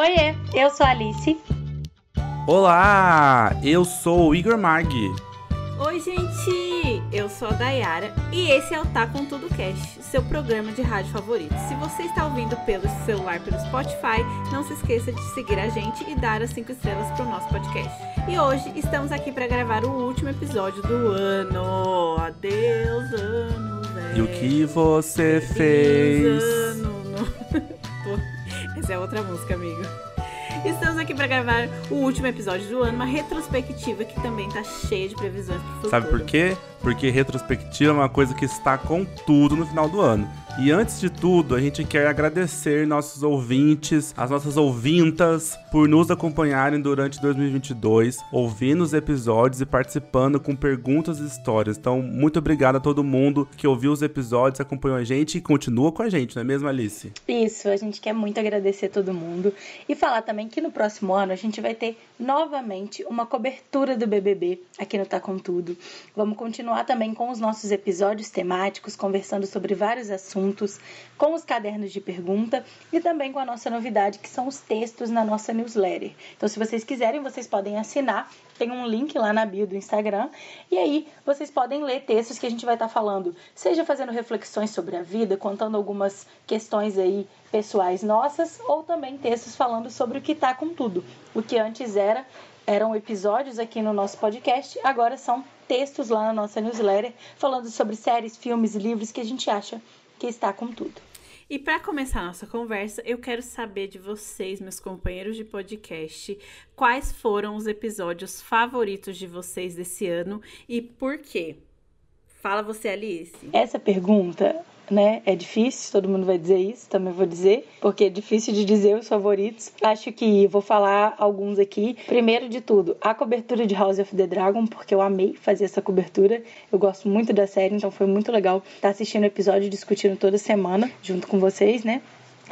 Oiê, eu sou a Alice. Olá, eu sou o Igor Mag. Oi, gente! Eu sou a Dayara e esse é o Tá Com Tudo Cast, seu programa de rádio favorito. Se você está ouvindo pelo celular, pelo Spotify, não se esqueça de seguir a gente e dar as 5 estrelas para o nosso podcast. E hoje estamos aqui para gravar o último episódio do ano. Adeus, ano, velho. E o que você fez? Ano. É outra música, amigo. Estamos aqui para gravar o último episódio do ano, uma retrospectiva que também tá cheia de previsões pro futuro. Sabe por quê? Porque retrospectiva é uma coisa que está com tudo no final do ano. E antes de tudo, a gente quer agradecer nossos ouvintes, as nossas ouvintas, por nos acompanharem durante 2022, ouvindo os episódios e participando com perguntas e histórias. Então, muito obrigado a todo mundo que ouviu os episódios, acompanhou a gente e continua com a gente, não é mesmo, Alice? Isso, a gente quer muito agradecer todo mundo e falar também que no próximo ano a gente vai ter novamente uma cobertura do BBB aqui no Tá Com Tudo. Vamos continuar também com os nossos episódios temáticos, conversando sobre vários assuntos, com os cadernos de pergunta e também com a nossa novidade, que são os textos na nossa newsletter. Então, se vocês quiserem, vocês podem assinar. Tem um link lá na bio do Instagram. E aí, vocês podem ler textos que a gente vai estar falando, seja fazendo reflexões sobre a vida, contando algumas questões aí pessoais nossas, ou também textos falando sobre o que tá com tudo. O que antes era eram episódios aqui no nosso podcast, agora são textos lá na nossa newsletter falando sobre séries, filmes e livros que a gente acha que está com tudo. E para começar a nossa conversa, eu quero saber de vocês, meus companheiros de podcast, quais foram os episódios favoritos de vocês desse ano e por quê? Fala você, Alice. Essa pergunta né? É difícil, todo mundo vai dizer isso, também vou dizer, porque é difícil de dizer os favoritos. Acho que vou falar alguns aqui. Primeiro de tudo, a cobertura de House of the Dragon, porque eu amei fazer essa cobertura. Eu gosto muito da série, então foi muito legal estar assistindo o episódio e discutindo toda semana junto com vocês, né?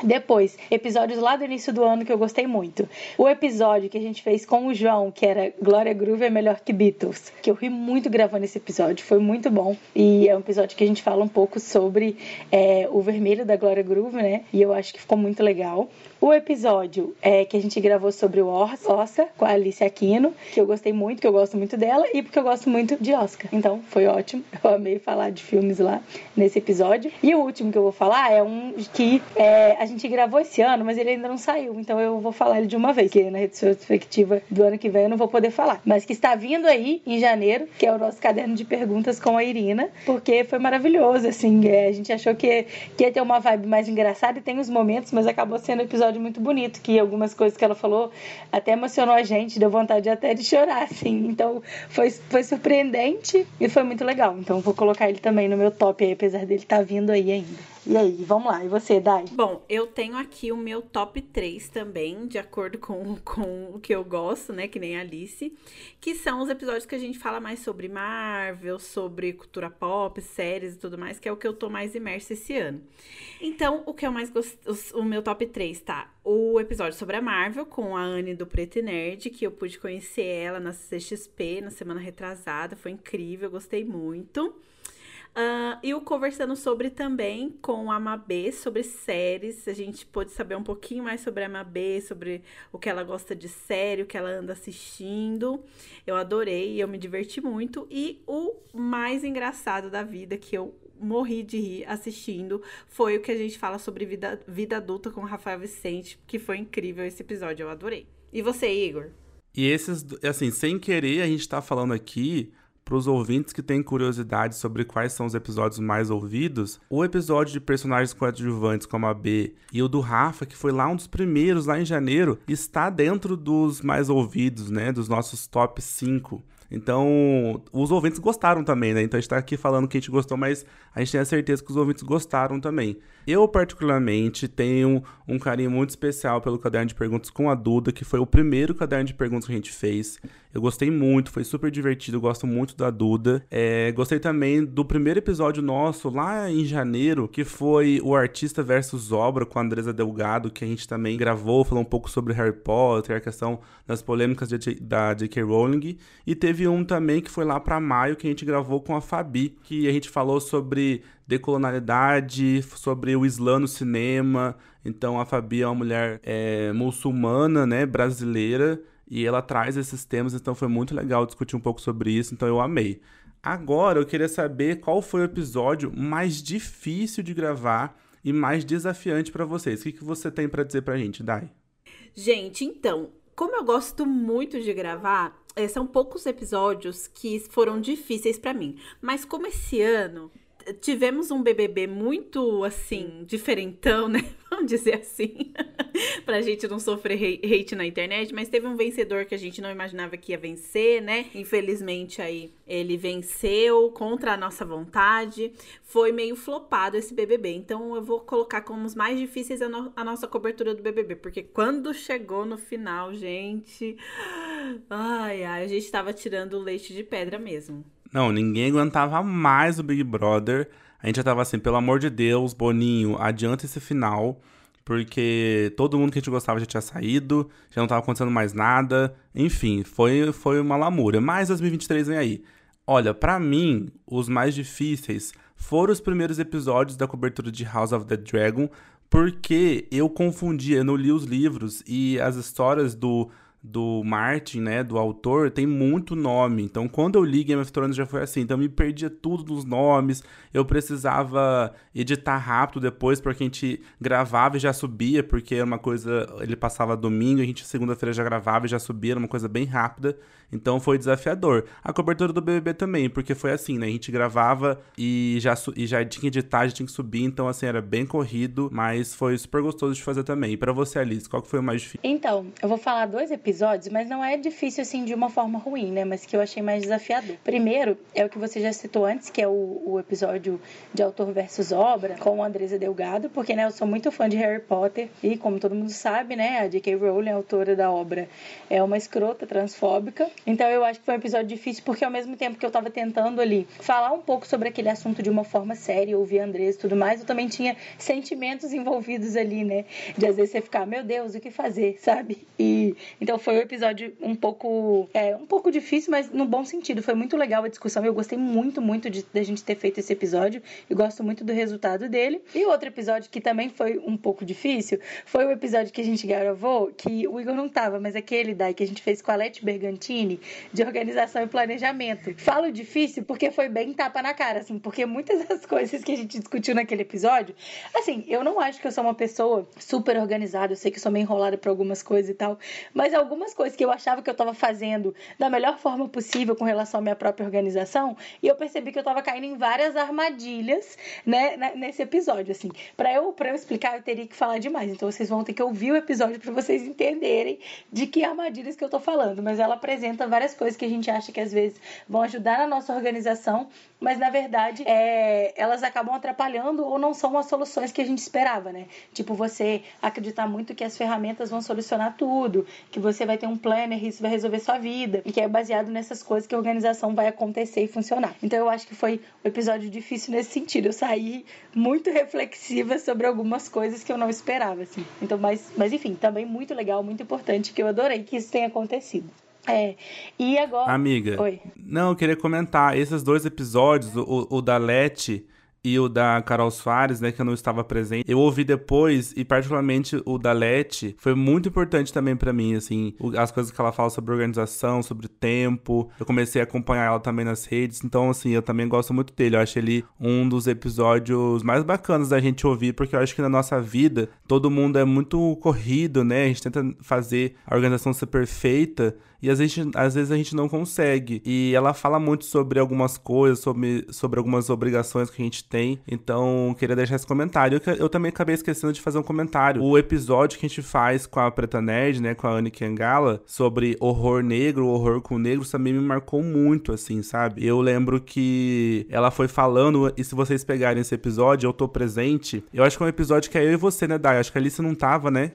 Depois, episódios lá do início do ano que eu gostei muito. O episódio que a gente fez com o João, que era Glória Groove é melhor que Beatles, que eu ri muito gravando esse episódio, foi muito bom. E é um episódio que a gente fala um pouco sobre é, o vermelho da Glória Groove, né? E eu acho que ficou muito legal. O episódio é, que a gente gravou sobre o Ossa, com a Alice Aquino, que eu gostei muito, que eu gosto muito dela, e porque eu gosto muito de Oscar. Então, foi ótimo. Eu amei falar de filmes lá nesse episódio. E o último que eu vou falar é um que é, a gente gravou esse ano, mas ele ainda não saiu. Então, eu vou falar ele de uma vez, que na retrospectiva do ano que vem eu não vou poder falar. Mas que está vindo aí em janeiro, que é o nosso caderno de perguntas com a Irina, porque foi maravilhoso, assim. É, a gente achou que, que ia ter uma vibe mais engraçada e tem os momentos, mas acabou sendo um episódio muito bonito, que algumas coisas que ela falou até emocionou a gente, deu vontade até de chorar, assim. Então foi, foi surpreendente e foi muito legal. Então vou colocar ele também no meu top aí, apesar dele estar tá vindo aí ainda. E aí, vamos lá. E você, Dai? Bom, eu tenho aqui o meu top 3 também, de acordo com, com o que eu gosto, né? Que nem a Alice. Que são os episódios que a gente fala mais sobre Marvel, sobre cultura pop, séries e tudo mais, que é o que eu tô mais imersa esse ano. Então, o que eu mais gosto. O meu top 3, tá? O episódio sobre a Marvel, com a Anne do Preto e Nerd, que eu pude conhecer ela na CXP na semana retrasada. Foi incrível, gostei muito. Uh, e o conversando sobre também com a Mabê, sobre séries. A gente pôde saber um pouquinho mais sobre a Mabê, sobre o que ela gosta de série, o que ela anda assistindo. Eu adorei, eu me diverti muito. E o mais engraçado da vida, que eu morri de rir assistindo, foi o que a gente fala sobre vida, vida adulta com o Rafael Vicente, que foi incrível esse episódio, eu adorei. E você, Igor? E esses, assim, sem querer, a gente tá falando aqui para os ouvintes que têm curiosidade sobre quais são os episódios mais ouvidos, o episódio de personagens coadjuvantes como a B e o do Rafa, que foi lá um dos primeiros, lá em janeiro, está dentro dos mais ouvidos, né? Dos nossos top 5. Então, os ouvintes gostaram também, né? Então a gente tá aqui falando que a gente gostou, mas a gente tem a certeza que os ouvintes gostaram também. Eu, particularmente, tenho um carinho muito especial pelo caderno de perguntas com a Duda, que foi o primeiro caderno de perguntas que a gente fez. Eu gostei muito, foi super divertido, gosto muito da Duda. É, gostei também do primeiro episódio nosso, lá em janeiro, que foi o Artista versus Obra, com a Andresa Delgado, que a gente também gravou, falou um pouco sobre Harry Potter, a questão das polêmicas de, da J.K. Rowling. E teve teve um também que foi lá para maio que a gente gravou com a Fabi, que a gente falou sobre decolonialidade, sobre o Islã no cinema. Então a Fabi é uma mulher é, muçulmana, né, brasileira, e ela traz esses temas, então foi muito legal discutir um pouco sobre isso, então eu amei. Agora eu queria saber qual foi o episódio mais difícil de gravar e mais desafiante para vocês. O que, que você tem para dizer pra gente, Dai? Gente, então, como eu gosto muito de gravar, são poucos episódios que foram difíceis para mim. Mas como esse ano tivemos um BBB muito, assim, diferentão, né? Vamos dizer assim. pra gente não sofrer hate na internet. Mas teve um vencedor que a gente não imaginava que ia vencer, né? Infelizmente, aí, ele venceu contra a nossa vontade. Foi meio flopado esse BBB. Então, eu vou colocar como os mais difíceis a, no a nossa cobertura do BBB. Porque quando chegou no final, gente... Ai, ai, a gente tava tirando o leite de pedra mesmo. Não, ninguém aguentava mais o Big Brother. A gente já tava assim, pelo amor de Deus, Boninho, adianta esse final. Porque todo mundo que a gente gostava já tinha saído, já não tava acontecendo mais nada. Enfim, foi, foi uma lamúria. Mas 2023 vem aí. Olha, para mim, os mais difíceis foram os primeiros episódios da cobertura de House of the Dragon, porque eu confundia, eu não li os livros e as histórias do do Martin, né, do autor, tem muito nome. Então, quando eu li Game of Thrones já foi assim, então eu me perdia tudo nos nomes. Eu precisava editar rápido depois porque a gente gravava e já subia, porque era uma coisa, ele passava domingo, a gente segunda-feira já gravava e já subia, era uma coisa bem rápida. Então foi desafiador. A cobertura do BBB também, porque foi assim, né? A gente gravava e já, e já tinha que editar, já tinha que subir, então assim, era bem corrido, mas foi super gostoso de fazer também. E pra você, Alice, qual que foi o mais difícil? Então, eu vou falar dois episódios, mas não é difícil assim de uma forma ruim, né? Mas que eu achei mais desafiador. Primeiro, é o que você já citou antes, que é o, o episódio de autor versus obra, com a Andresa Delgado, porque, né, eu sou muito fã de Harry Potter e, como todo mundo sabe, né, a J.K. Rowling, a autora da obra, é uma escrota transfóbica então eu acho que foi um episódio difícil porque ao mesmo tempo que eu tava tentando ali falar um pouco sobre aquele assunto de uma forma séria, ouvir Andrés e tudo mais, eu também tinha sentimentos envolvidos ali, né? De às vezes você ficar, meu Deus, o que fazer, sabe? E então foi um episódio um pouco é, um pouco difícil, mas no bom sentido. Foi muito legal a discussão. Eu gostei muito, muito de, de gente ter feito esse episódio e gosto muito do resultado dele. E outro episódio que também foi um pouco difícil foi o episódio que a gente gravou, que o Igor não tava, mas aquele daí que a gente fez com a Leti Bergantini de organização e planejamento. Falo difícil porque foi bem tapa na cara, assim, porque muitas das coisas que a gente discutiu naquele episódio, assim, eu não acho que eu sou uma pessoa super organizada, eu sei que eu sou meio enrolada por algumas coisas e tal, mas algumas coisas que eu achava que eu tava fazendo da melhor forma possível com relação à minha própria organização, e eu percebi que eu tava caindo em várias armadilhas, né, nesse episódio, assim. Para eu, eu explicar, eu teria que falar demais, então vocês vão ter que ouvir o episódio para vocês entenderem de que armadilhas que eu tô falando, mas ela apresenta apresenta várias coisas que a gente acha que às vezes vão ajudar na nossa organização, mas na verdade é, elas acabam atrapalhando ou não são as soluções que a gente esperava, né? Tipo, você acreditar muito que as ferramentas vão solucionar tudo, que você vai ter um planner e isso vai resolver sua vida, e que é baseado nessas coisas que a organização vai acontecer e funcionar. Então eu acho que foi um episódio difícil nesse sentido. Eu saí muito reflexiva sobre algumas coisas que eu não esperava, assim. Então, mas, mas enfim, também muito legal, muito importante, que eu adorei que isso tenha acontecido. É. E agora. Amiga. Oi. Não, eu queria comentar. Esses dois episódios, o, o da Leti e o da Carol Soares, né, que eu não estava presente. Eu ouvi depois e particularmente o da Leti foi muito importante também para mim, assim, as coisas que ela fala sobre organização, sobre tempo. Eu comecei a acompanhar ela também nas redes, então assim, eu também gosto muito dele. Eu acho ele um dos episódios mais bacanas da gente ouvir, porque eu acho que na nossa vida todo mundo é muito corrido, né? A gente tenta fazer a organização ser perfeita e às vezes, às vezes a gente não consegue. E ela fala muito sobre algumas coisas, sobre, sobre algumas obrigações que a gente tem. Então, queria deixar esse comentário. Eu, eu também acabei esquecendo de fazer um comentário. O episódio que a gente faz com a Preta Nerd, né, com a Anne Kangala, sobre horror negro, horror com negros, também me marcou muito, assim, sabe? Eu lembro que ela foi falando, e se vocês pegarem esse episódio, eu tô presente. Eu acho que é um episódio que é eu e você, né, Dai? Acho que a Alice não tava, né?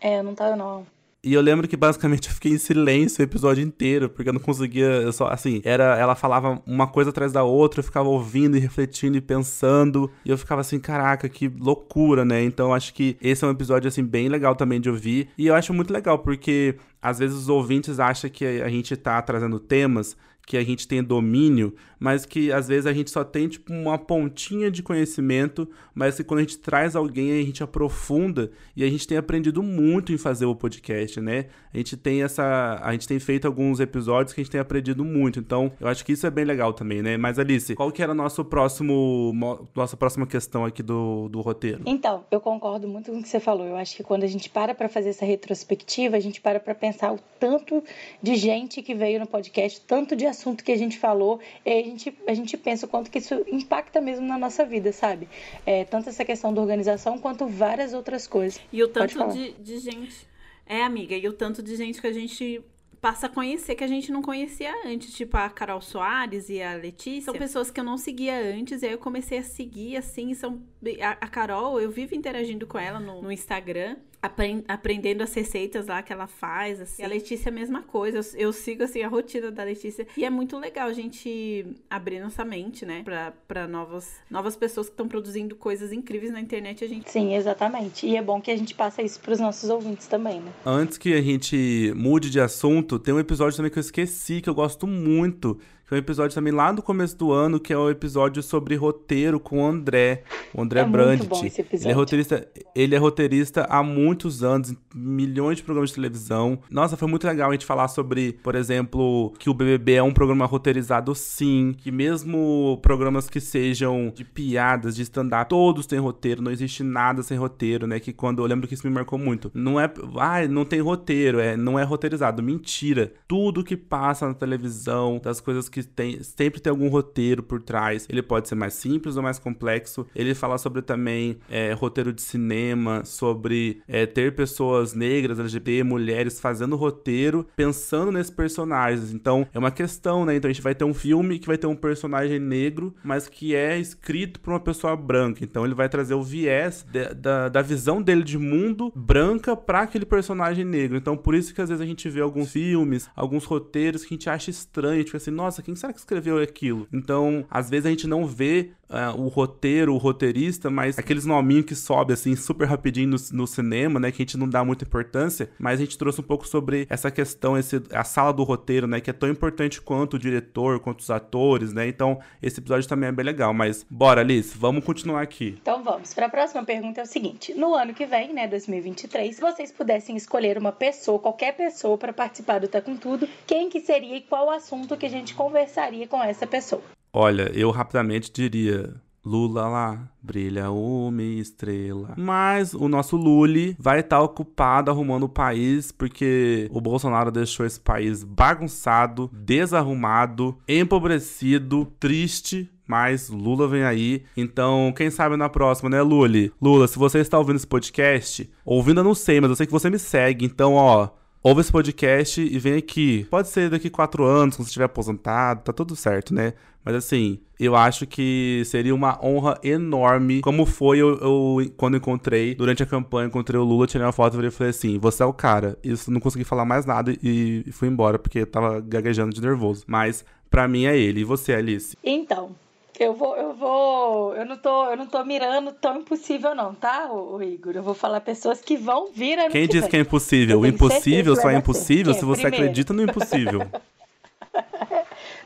É, não tava não. E eu lembro que basicamente eu fiquei em silêncio o episódio inteiro, porque eu não conseguia. Eu só, assim, era, ela falava uma coisa atrás da outra, eu ficava ouvindo e refletindo e pensando. E eu ficava assim, caraca, que loucura, né? Então acho que esse é um episódio, assim, bem legal também de ouvir. E eu acho muito legal, porque às vezes os ouvintes acham que a gente tá trazendo temas que a gente tem domínio, mas que às vezes a gente só tem tipo uma pontinha de conhecimento, mas que quando a gente traz alguém a gente aprofunda e a gente tem aprendido muito em fazer o podcast, né? A gente tem essa, a gente tem feito alguns episódios que a gente tem aprendido muito. Então, eu acho que isso é bem legal também, né? Mas Alice, qual que era nosso próximo nossa próxima questão aqui do, do roteiro? Então, eu concordo muito com o que você falou. Eu acho que quando a gente para para fazer essa retrospectiva, a gente para para pensar o tanto de gente que veio no podcast, tanto de assunto que a gente falou, e gente, a gente pensa o quanto que isso impacta mesmo na nossa vida, sabe? É, tanto essa questão da organização quanto várias outras coisas. E o tanto de, de gente. É, amiga, e o tanto de gente que a gente passa a conhecer que a gente não conhecia antes, tipo a Carol Soares e a Letícia. São pessoas que eu não seguia antes, e aí eu comecei a seguir, assim, são... A, a Carol, eu vivo interagindo com ela no, no Instagram aprendendo as receitas lá que ela faz, assim. E a Letícia é a mesma coisa. Eu, eu, sigo, assim, a rotina da Letícia. E é muito legal a gente abrir nossa mente, né? Pra, pra novas, novas pessoas que estão produzindo coisas incríveis na internet. A gente... Sim, exatamente. E é bom que a gente passe isso pros nossos ouvintes também, né? Antes que a gente mude de assunto, tem um episódio também que eu esqueci, que eu gosto muito, tem um episódio também lá no começo do ano, que é o episódio sobre roteiro com o André, o André é Brandt. Muito bom esse episódio. Ele é roteirista, ele é roteirista há muitos anos, em milhões de programas de televisão. Nossa, foi muito legal a gente falar sobre, por exemplo, que o BBB é um programa roteirizado sim, que mesmo programas que sejam de piadas, de stand-up, todos têm roteiro, não existe nada sem roteiro, né? Que quando eu lembro que isso me marcou muito. Não é, ah, não tem roteiro, é, não é roteirizado. Mentira. Tudo que passa na televisão, das coisas que tem, sempre tem algum roteiro por trás. Ele pode ser mais simples ou mais complexo. Ele fala sobre também é, roteiro de cinema, sobre é, ter pessoas negras, LGBT, mulheres fazendo roteiro, pensando nesses personagens. Então, é uma questão, né? Então, a gente vai ter um filme que vai ter um personagem negro, mas que é escrito por uma pessoa branca. Então, ele vai trazer o viés de, da, da visão dele de mundo branca para aquele personagem negro. Então, por isso que às vezes a gente vê alguns filmes, alguns roteiros que a gente acha estranho, tipo assim, nossa, quem será que escreveu aquilo? Então, às vezes a gente não vê uh, o roteiro, o roteirista, mas aqueles nominhos que sobe assim super rapidinho no, no, cinema, né, que a gente não dá muita importância, mas a gente trouxe um pouco sobre essa questão, esse, a sala do roteiro, né, que é tão importante quanto o diretor, quanto os atores, né? Então, esse episódio também é bem legal, mas bora, Alice, vamos continuar aqui. Então, vamos. Para a próxima pergunta é o seguinte: no ano que vem, né, 2023, se vocês pudessem escolher uma pessoa, qualquer pessoa para participar do Tá com Tudo, quem que seria e qual assunto que a gente conversaria com essa pessoa? Olha, eu rapidamente diria Lula lá, brilha uma estrela. Mas o nosso Luli vai estar tá ocupado arrumando o país porque o Bolsonaro deixou esse país bagunçado, desarrumado, empobrecido, triste. Mas Lula vem aí. Então, quem sabe na próxima, né, Luli? Lula, se você está ouvindo esse podcast, ouvindo eu não sei, mas eu sei que você me segue. Então, ó, ouve esse podcast e vem aqui. Pode ser daqui quatro anos, quando você estiver aposentado, tá tudo certo, né? Mas assim, eu acho que seria uma honra enorme. Como foi eu, eu quando encontrei, durante a campanha, encontrei o Lula, tirei uma foto e falei assim: você é o cara. Isso não consegui falar mais nada e, fui embora, porque eu tava gaguejando de nervoso. Mas para mim é ele. E você, Alice? Então, eu vou, eu vou, eu não tô, eu não tô mirando tão impossível não, tá, o, Igor? Eu vou falar pessoas que vão vir ano Quem que diz vem. que é impossível? O impossível só é impossível se você Primeiro. acredita no impossível.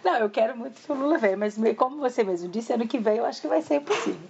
não, eu quero muito que o Lula venha, mas como você mesmo disse, ano que vem eu acho que vai ser impossível.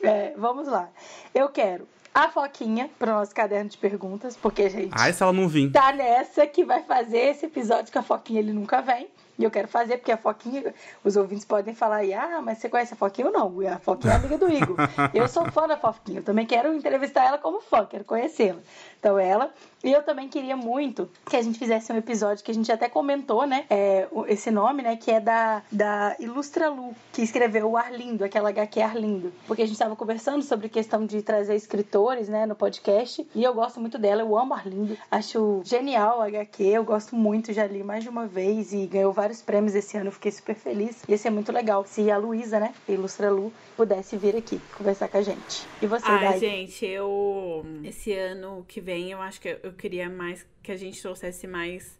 É, vamos lá. Eu quero a Foquinha para o nosso caderno de perguntas, porque a gente. Ai, se ela não vir. Tá nessa que vai fazer esse episódio que a Foquinha ele nunca vem. E eu quero fazer, porque a Foquinha, os ouvintes podem falar aí, ah, mas você conhece a Foquinha ou não? A Foquinha é amiga do Igor. eu sou fã da Foquinha, eu também quero entrevistar ela como fã, quero conhecê-la. Então ela. E eu também queria muito que a gente fizesse um episódio que a gente até comentou, né? É, esse nome, né? Que é da, da Ilustra Lu, que escreveu o Arlindo, aquela HQ Arlindo. Porque a gente estava conversando sobre questão de trazer escritores, né? No podcast. E eu gosto muito dela, eu amo Arlindo. Acho genial a HQ, eu gosto muito, já li mais de uma vez e ganhou vários prêmios esse ano, fiquei super feliz. Ia ser muito legal se a Luísa, né, a Ilustra Lu, pudesse vir aqui conversar com a gente. E você, Ai, Dai? gente, eu. Esse ano que vem, eu acho que eu queria mais que a gente trouxesse mais.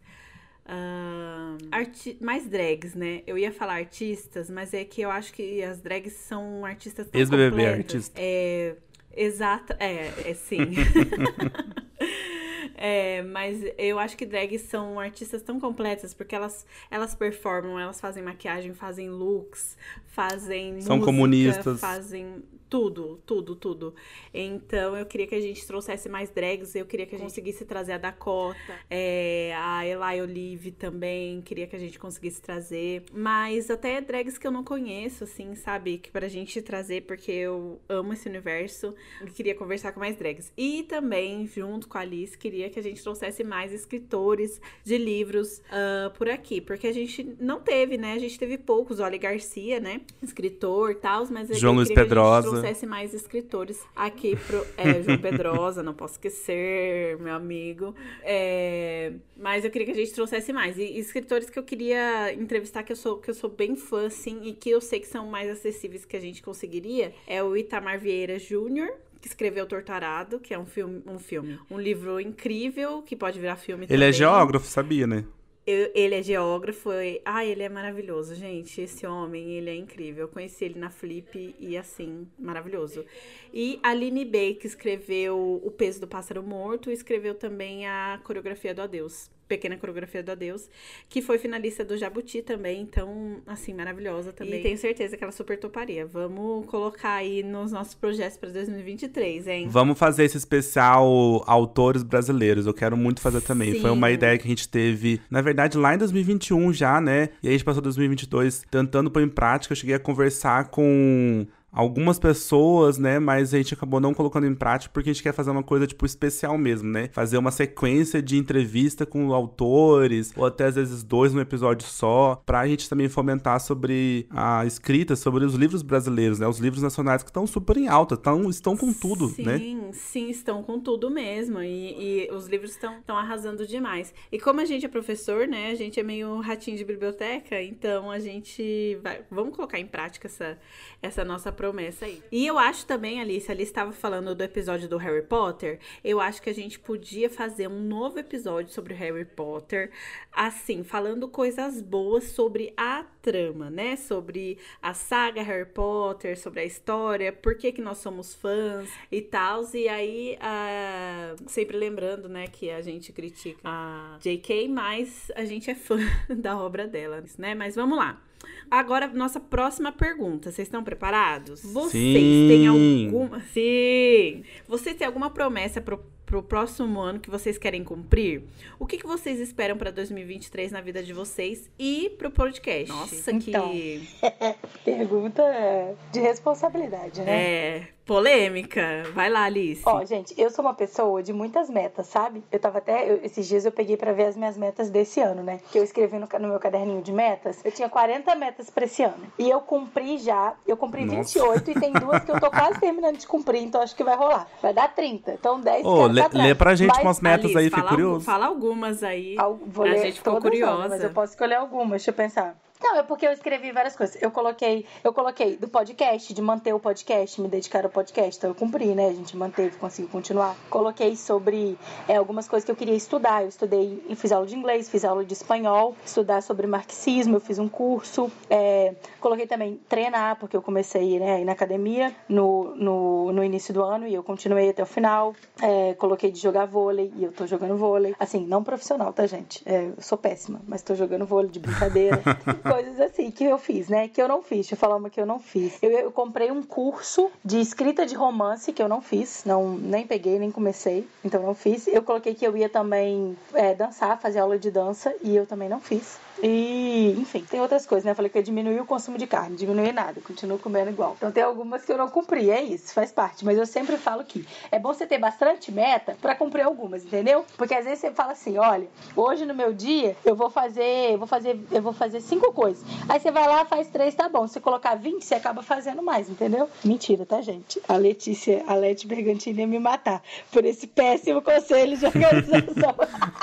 arti mais drags, né? Eu ia falar artistas, mas é que eu acho que as drags são artistas tão Ex-BBB completas. artista. É, exata, é, é sim. É, mas eu acho que drags são artistas tão completas porque elas, elas performam, elas fazem maquiagem, fazem looks, fazem São música, comunistas. fazem tudo, tudo, tudo. Então eu queria que a gente trouxesse mais drags, eu queria que a gente conseguisse trazer a Dakota, é, a Eli Olive também, queria que a gente conseguisse trazer, mas até drags que eu não conheço, assim, sabe, que pra gente trazer porque eu amo esse universo, e queria conversar com mais drags. E também, junto com a Alice, queria que a gente trouxesse mais escritores de livros ah, por aqui, porque a gente não teve, né? A gente teve poucos, Oli Garcia, né? Escritor e tal, mas eu João Luiz Pedrosa. Trouxesse mais escritores aqui pro. É, João Pedrosa, não posso esquecer, meu amigo. É, mas eu queria que a gente trouxesse mais. E escritores que eu queria entrevistar, que eu sou, que eu sou bem fã, assim, e que eu sei que são mais acessíveis que a gente conseguiria, é o Itamar Vieira Júnior. Que escreveu Torturado, que é um filme, um filme, um livro incrível que pode virar filme Ele é também. geógrafo, sabia, né? Eu- ele é geógrafo. E, ai, ele é maravilhoso, gente. Esse homem, ele é incrível. Eu conheci ele na Flip e, assim, maravilhoso. E a Aline Bey, que escreveu O Peso do Pássaro Morto, escreveu também a coreografia do Adeus. Pequena Coreografia do Adeus, que foi finalista do Jabuti também, então, assim, maravilhosa também. E tenho certeza que ela super toparia. Vamos colocar aí nos nossos projetos para 2023, hein? Vamos fazer esse especial autores brasileiros. Eu quero muito fazer também. Foi uma Sim. ideia que a gente teve, na verdade, lá em 2021 já, né? E aí a gente passou 2022 tentando pôr em prática. Eu cheguei a conversar com algumas pessoas, né? Mas a gente acabou não colocando em prática porque a gente quer fazer uma coisa, tipo, especial mesmo, né? Fazer uma sequência de entrevista com autores, ou até às vezes dois num episódio só, pra gente também fomentar sobre a escrita, sobre os livros brasileiros, né? Os livros nacionais que estão super em alta, tão, estão com tudo, sim, né? Sim, estão com tudo mesmo. E, e os livros estão arrasando demais. E como a gente é professor, né? A gente é meio ratinho de biblioteca, então a gente vai. Vamos colocar em prática essa, essa nossa promessa aí. E eu acho também, Alice, a Alice estava falando do episódio do Harry Potter. Eu acho que a gente podia fazer um novo episódio sobre Harry Potter, assim, falando coisas boas sobre a trama, né? Sobre a saga Harry Potter, sobre a história, por que, que nós somos fãs e tal. E aí, ah, sempre lembrando, né, que a gente critica a J.K., mas a gente é fã da obra dela, né? Mas vamos lá. Agora, nossa próxima pergunta. Vocês estão preparados? Vocês Sim. têm alguma. Sim! Vocês têm alguma promessa pro, pro próximo ano que vocês querem cumprir? O que, que vocês esperam pra 2023 na vida de vocês e pro podcast? Nossa, Então. que. Pergunta de responsabilidade, né? É. Polêmica. Vai lá, Alice. Ó, gente, eu sou uma pessoa de muitas metas, sabe? Eu tava até. eu- esses dias eu peguei pra ver as minhas metas desse ano, né? Que eu escrevi no, no meu caderninho de metas. Eu tinha 40 metas pra esse ano. E eu cumpri já. Eu cumpri Nossa. 28 e tem duas que eu tô quase terminando de cumprir, então acho que vai rolar. Vai dar 30. Então 10 Ô, lê, lê pra gente Mas- umas metas Alice, aí, fiquei algu- curioso. fala algumas aí. Al- Vou A ler gente ficou não, curiosa. mas eu posso escolher algumas, deixa eu pensar. Não, é porque eu escrevi várias coisas. Eu coloquei, eu coloquei do podcast, de manter o podcast, me dedicar ao podcast. Então eu cumpri, né? A gente manteve, conseguiu continuar. Coloquei sobre é, algumas coisas que eu queria estudar. Eu estudei, eu fiz aula de inglês, fiz aula de espanhol, estudar sobre marxismo, eu fiz um curso. É, coloquei também treinar, porque eu comecei né, na academia no, no, no início do ano e eu continuei até o final. É, coloquei de jogar vôlei e eu tô jogando vôlei. Assim, não profissional, tá, gente? É, eu sou péssima, mas tô jogando vôlei de brincadeira. Coisas assim que eu fiz, né? Que eu não fiz. Deixa eu falar uma que eu não fiz. Eu, eu comprei um curso de escrita de romance que eu não fiz. Não, nem peguei, nem comecei. Então não fiz. Eu coloquei que eu ia também é, dançar, fazer aula de dança e eu também não fiz. E, enfim, tem outras coisas, né? Eu falei que eu diminuí o consumo de carne, diminuí nada, continuo comendo igual. Então tem algumas que eu não cumpri, é isso, faz parte. Mas eu sempre falo que é bom você ter bastante meta pra cumprir algumas, entendeu? Porque às vezes você fala assim, olha, hoje no meu dia eu vou fazer, eu vou fazer, eu vou fazer cinco coisa. Aí você vai lá, faz três, tá bom. Se colocar 20, você acaba fazendo mais, entendeu? Mentira, tá, gente? A Letícia, a Leti Bergantini ia me matar por esse péssimo conselho de organização.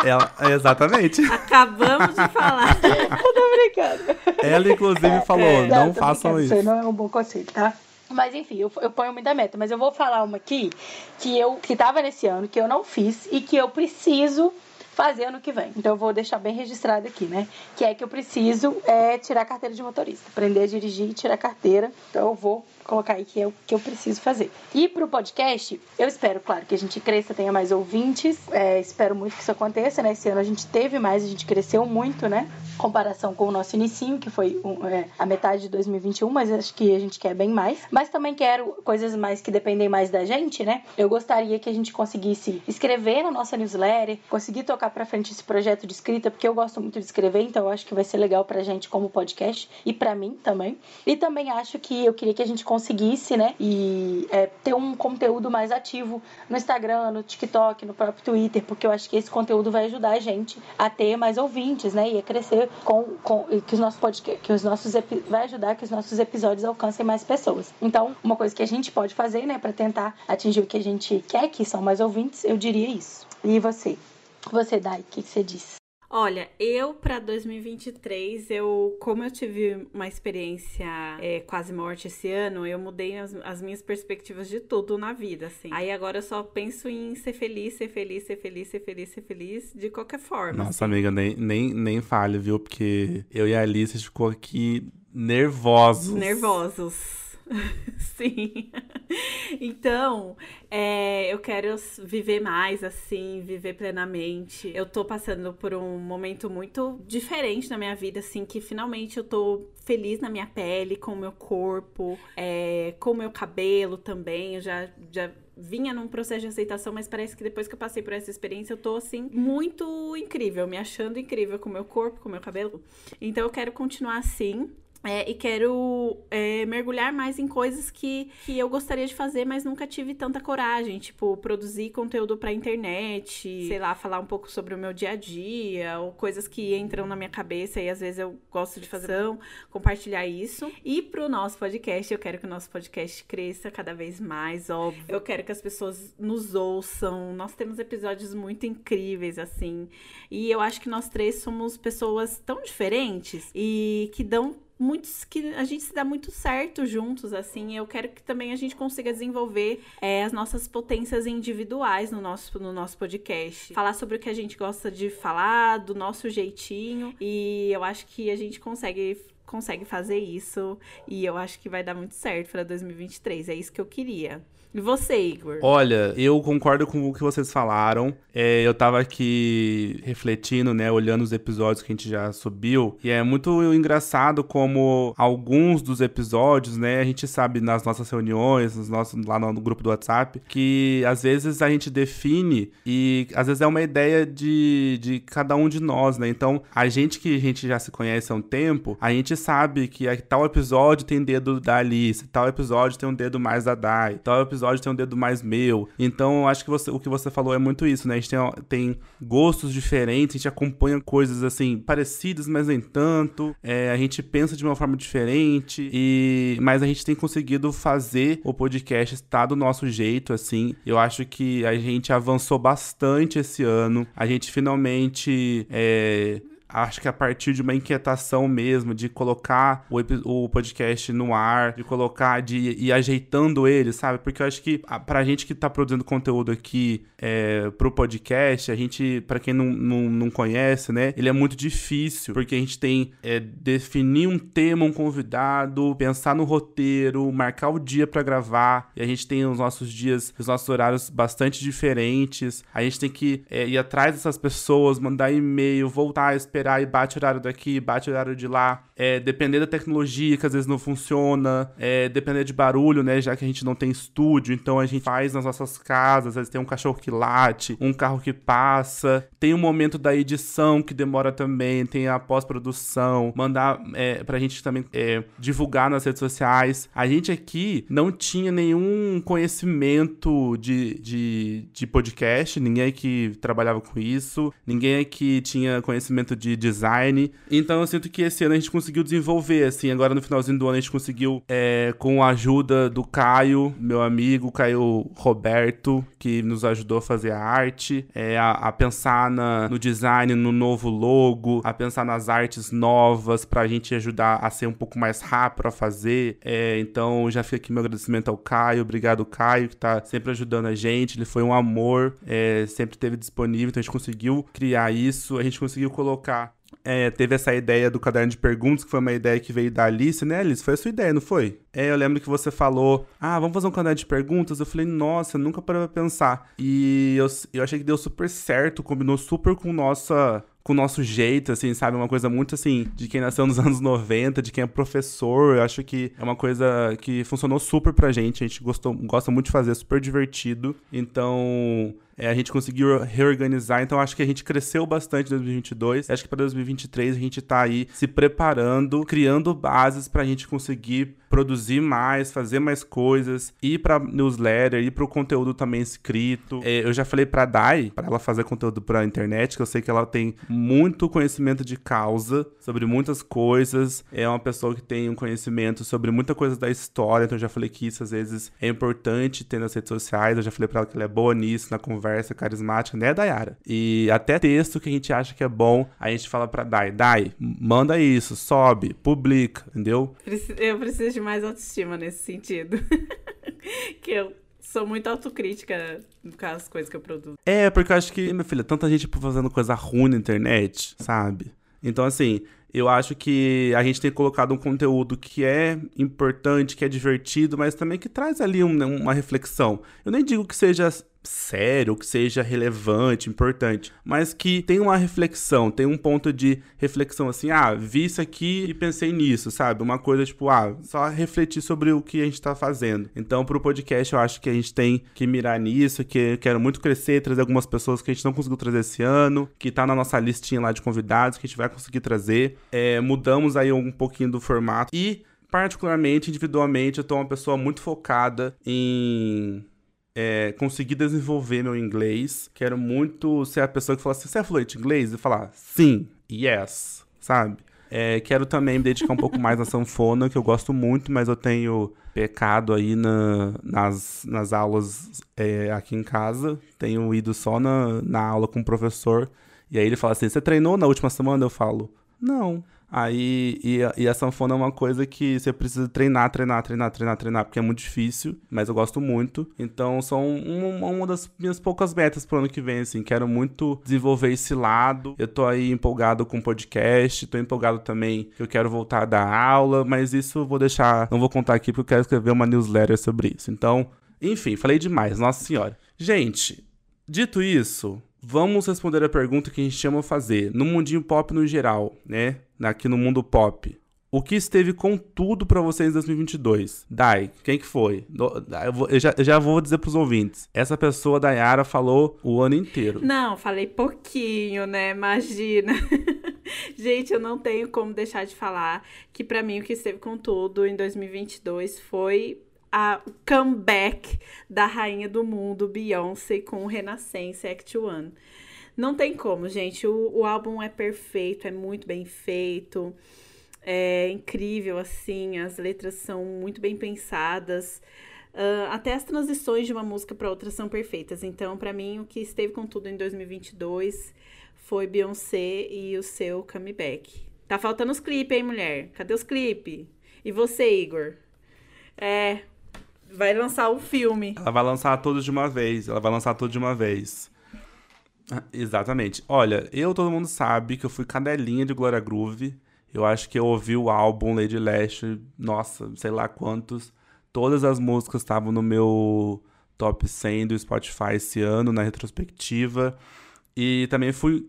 Ela, exatamente. Acabamos de falar. Eu tô brincando. Ela, inclusive, falou: é, não, não façam isso. Isso não é um bom conselho, tá? Mas enfim, eu, eu ponho muita meta. Mas eu vou falar uma aqui que eu que tava nesse ano, que eu não fiz e que eu preciso fazer ano que vem. Então eu vou deixar bem registrado aqui, né? Que é que eu preciso é, tirar a carteira de motorista, aprender a dirigir e tirar a carteira. Então eu vou colocar aí que é o que eu preciso fazer. E pro podcast, eu espero, claro, que a gente cresça, tenha mais ouvintes. É, espero muito que isso aconteça, né? Esse ano a gente teve mais, a gente cresceu muito, né? Comparação com o nosso inicinho, que foi é, a metade de 2021, mas acho que a gente quer bem mais. Mas também quero coisas mais que dependem mais da gente, né? Eu gostaria que a gente conseguisse escrever na nossa newsletter, conseguir tocar para frente esse projeto de escrita, porque eu gosto muito de escrever, então eu acho que vai ser legal pra gente como podcast e para mim também. E também acho que eu queria que a gente conseguisse, né, e é, ter um conteúdo mais ativo no Instagram, no TikTok, no próprio Twitter, porque eu acho que esse conteúdo vai ajudar a gente a ter mais ouvintes, né, e a crescer com, com que os nossos podcast, que os nossos vai ajudar que os nossos episódios alcancem mais pessoas. Então, uma coisa que a gente pode fazer, né, para tentar atingir o que a gente quer, que são mais ouvintes, eu diria isso. E você? Você, Dai, o que, que você diz? Olha, eu para 2023, eu como eu tive uma experiência é, quase morte esse ano, eu mudei as, as, minhas perspectivas de tudo na vida, assim. Aí agora eu só penso em ser feliz, ser feliz, ser feliz, ser feliz, ser feliz, de qualquer forma. Nossa, assim. amiga, nem, nem, nem fale, viu? Porque eu e a Alice ficou aqui nervosos. Nervosos. Sim. Então, é, eu quero viver mais, assim, viver plenamente. Eu tô passando por um momento muito diferente na minha vida, assim, que finalmente eu tô feliz na minha pele, com o meu corpo, é, com o meu cabelo também. Eu já, já vinha num processo de aceitação, mas parece que depois que eu passei por essa experiência, eu tô assim, muito incrível, me achando incrível com o meu corpo, com o meu cabelo. Então eu quero continuar assim. É, e quero é, mergulhar mais em coisas que, que eu gostaria de fazer, mas nunca tive tanta coragem. Tipo, produzir conteúdo pra internet, sei lá, falar um pouco sobre o meu dia a dia, ou coisas que entram na minha cabeça e às vezes eu gosto de fazer, compartilhar isso. E pro nosso podcast, eu quero que o nosso podcast cresça cada vez mais, óbvio. Eu quero que as pessoas nos ouçam. Nós temos episódios muito incríveis, assim. E eu acho que nós três somos pessoas tão diferentes e que dão muitos que a gente se dá muito certo juntos, assim. Eu quero que também a gente consiga desenvolver é, as nossas potências individuais no nosso, no nosso podcast. Falar sobre o que a gente gosta de falar, do nosso jeitinho. E eu acho que a gente consegue consegue fazer isso e eu acho que vai dar muito certo para 2023. É isso que eu queria. E você, Igor? Olha, eu concordo com o que vocês falaram. É, eu tava aqui refletindo, né, olhando os episódios que a gente já subiu, e é muito engraçado como alguns dos episódios, né, a gente sabe nas nossas reuniões, nos nossos, lá no grupo do WhatsApp, que às vezes a gente define e às vezes é uma ideia de, de cada um de nós, né? Então, a gente que a gente já se conhece há um tempo, a gente sabe que tal episódio tem dedo da Alice, tal episódio tem um dedo mais da Dai, tal episódio tem um dedo mais meu. Então, acho que você, o que você falou é muito isso, né? A gente tem, tem gostos diferentes, a gente acompanha coisas assim parecidas, mas nem tanto. É, a gente pensa de uma forma diferente, e mas a gente tem conseguido fazer o podcast estar do nosso jeito, assim. Eu acho que a gente avançou bastante esse ano. A gente finalmente é, acho que a partir de uma inquietação mesmo, de colocar o, o podcast no ar, de colocar, de ir ajeitando ele, sabe? Porque eu acho que pra gente que tá produzindo conteúdo aqui é, pro podcast, a gente, para quem não, não, não, conhece, né, ele é muito difícil, porque a gente tem é, definir um tema, um convidado, pensar no roteiro, marcar o dia para gravar, e a gente tem os nossos dias, os nossos horários bastante diferentes, a gente tem que é, ir atrás dessas pessoas, mandar e-mail, voltar, esperar e bate horário daqui, bate horário de lá. É, depender da tecnologia, que às vezes não funciona. É, depender de barulho, né? Já que a gente não tem estúdio, então a gente faz nas nossas casas. Às vezes tem um cachorro que late, um carro que passa. Tem o um momento da edição que demora também. Tem a pós-produção. Mandar é, pra gente também é, divulgar nas redes sociais. A gente aqui não tinha nenhum conhecimento de, de, de podcast. Ninguém aqui trabalhava com isso. Ninguém aqui tinha conhecimento de de design. Então eu sinto que esse ano a gente conseguiu desenvolver, assim. Agora no finalzinho do ano a gente conseguiu, é, com a ajuda do Caio, meu amigo, Caio Roberto, que nos ajudou a fazer a arte, é, a, a, pensar na, no design, no novo logo, a pensar nas artes novas pra gente ajudar a ser um pouco mais rápido a fazer. É, então já fica aqui meu agradecimento ao Caio. Obrigado, Caio, que tá sempre ajudando a gente. Ele foi um amor, é, sempre esteve disponível, então a gente conseguiu criar isso, a gente conseguiu colocar é, teve essa ideia do caderno de perguntas, que foi uma ideia que veio da Alice, né, Alice? Foi a sua ideia, não foi? É, eu lembro que você falou, ah, vamos fazer um caderno de perguntas. Eu falei, nossa, nunca parei pra pensar. E eu, eu achei que deu super certo, combinou super com nossa com o nosso jeito, assim, sabe? Uma coisa muito assim, de quem nasceu nos anos 90, de quem é professor. Eu acho que é uma coisa que funcionou super pra gente. A gente gostou, gosta muito de fazer, super divertido. Então, é, a gente conseguiu reorganizar, então acho que a gente cresceu bastante em 2022. Acho que para 2023 a gente está aí se preparando, criando bases para a gente conseguir produzir mais, fazer mais coisas, ir para newsletter, ir para o conteúdo também escrito. É, eu já falei para Dai, para ela fazer conteúdo para internet, que eu sei que ela tem muito conhecimento de causa sobre muitas coisas. É uma pessoa que tem um conhecimento sobre muita coisa da história, então eu já falei que isso às vezes é importante ter nas redes sociais. Eu já falei para ela que ela é boa nisso, na conversa conversa carismática, né, Dayara? E até texto que a gente acha que é bom, a gente fala pra Dai, Dai, manda isso, sobe, publica, entendeu? Eu preciso de mais autoestima nesse sentido. que eu sou muito autocrítica com as coisas que eu produzo. É, porque eu acho que, minha filha, tanta gente fazendo coisa ruim na internet, sabe? Então, assim, eu acho que a gente tem colocado um conteúdo que é importante, que é divertido, mas também que traz ali um, uma reflexão. Eu nem digo que seja sério, que seja relevante, importante, mas que tem uma reflexão, tem um ponto de reflexão assim, ah, vi isso aqui e pensei nisso, sabe? Uma coisa tipo, ah, só refletir sobre o que a gente tá fazendo. Então, pro podcast, eu acho que a gente tem que mirar nisso, que quero muito crescer, trazer algumas pessoas que a gente não conseguiu trazer esse ano, que tá na nossa listinha lá de convidados, que a gente vai conseguir trazer. É, mudamos aí um pouquinho do formato e particularmente, individualmente, eu tô uma pessoa muito focada em é, conseguir desenvolver meu inglês. Quero muito ser a pessoa que fala assim: você é fluente em inglês? E falar sim, yes, sabe? É, quero também me dedicar um pouco mais na sanfona, que eu gosto muito, mas eu tenho pecado aí na, nas, nas aulas é, aqui em casa. Tenho ido só na, na aula com o professor. E aí ele fala assim: Você treinou na última semana? Eu falo: Não. Aí, e a, e a sanfona é uma coisa que você precisa treinar, treinar, treinar, treinar, treinar, porque é muito difícil, mas eu gosto muito. Então, são uma, uma das minhas poucas metas pro ano que vem, assim. Quero muito desenvolver esse lado. Eu tô aí empolgado com o podcast, tô empolgado também que eu quero voltar a dar aula, mas isso eu vou deixar, não vou contar aqui porque eu quero escrever uma newsletter sobre isso. Então, enfim, falei demais, nossa senhora. Gente, dito isso, vamos responder a pergunta que a gente chama fazer no mundinho pop no geral, né? Aqui no mundo pop. O que esteve com tudo para vocês em 2022? Dai, quem que foi? Eu, já, eu já vou dizer pros ouvintes. Essa pessoa, Dayara, falou o ano inteiro. Não, falei pouquinho, né? Imagina. Gente, eu não tenho como deixar de falar que para mim o que esteve com tudo em 2022 foi a comeback da rainha do mundo, Beyoncé, com Renascença Act One. Não tem como, gente. O, o álbum é perfeito, é muito bem feito, é incrível, assim. As letras são muito bem pensadas. Uh, até as transições de uma música para outra são perfeitas. Então, para mim, o que esteve com tudo em 2022 foi Beyoncé e o seu comeback. Tá faltando os clipes, hein, mulher? Cadê os clipes? E você, Igor? É, Vai lançar o filme. Ela vai lançar todos de uma vez. Ela vai lançar tudo de uma vez. Ah, exatamente. Olha, eu, todo mundo sabe que eu fui cadelinha de Glória Groove. Eu acho que eu ouvi o álbum Lady Lash, nossa, sei lá quantos. Todas as músicas estavam no meu top 100 do Spotify esse ano, na retrospectiva. E também fui,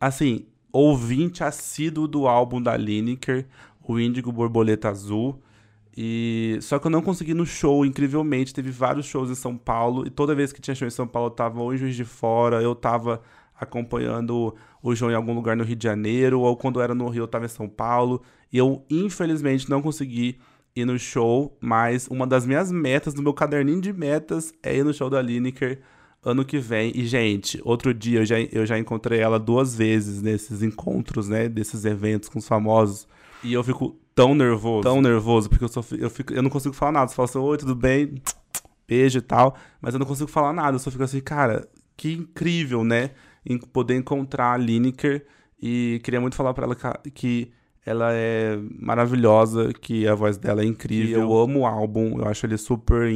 assim, ouvinte assíduo do álbum da Lineker, o Índigo Borboleta Azul. E só que eu não consegui no show, incrivelmente. Teve vários shows em São Paulo e toda vez que tinha show em São Paulo, eu tava ou em Juiz de Fora, eu tava acompanhando o João em algum lugar no Rio de Janeiro, ou quando era no Rio, eu tava em São Paulo. E eu, infelizmente, não consegui ir no show, mas uma das minhas metas, do meu caderninho de metas, é ir no show da Lineker ano que vem. E, gente, outro dia eu já, eu já encontrei ela duas vezes nesses encontros, né? Desses eventos com os famosos. E eu fico tão nervoso, tão nervoso, porque eu, só, eu, fico, eu não consigo falar nada. Você fala assim, oi, tudo bem? Beijo e tal. Mas eu não consigo falar nada. Eu só fico assim, cara, que incrível, né? Em poder encontrar a Lineker. E queria muito falar para ela que ela é maravilhosa, que a voz dela é incrível. Eu amo o álbum, eu acho ele super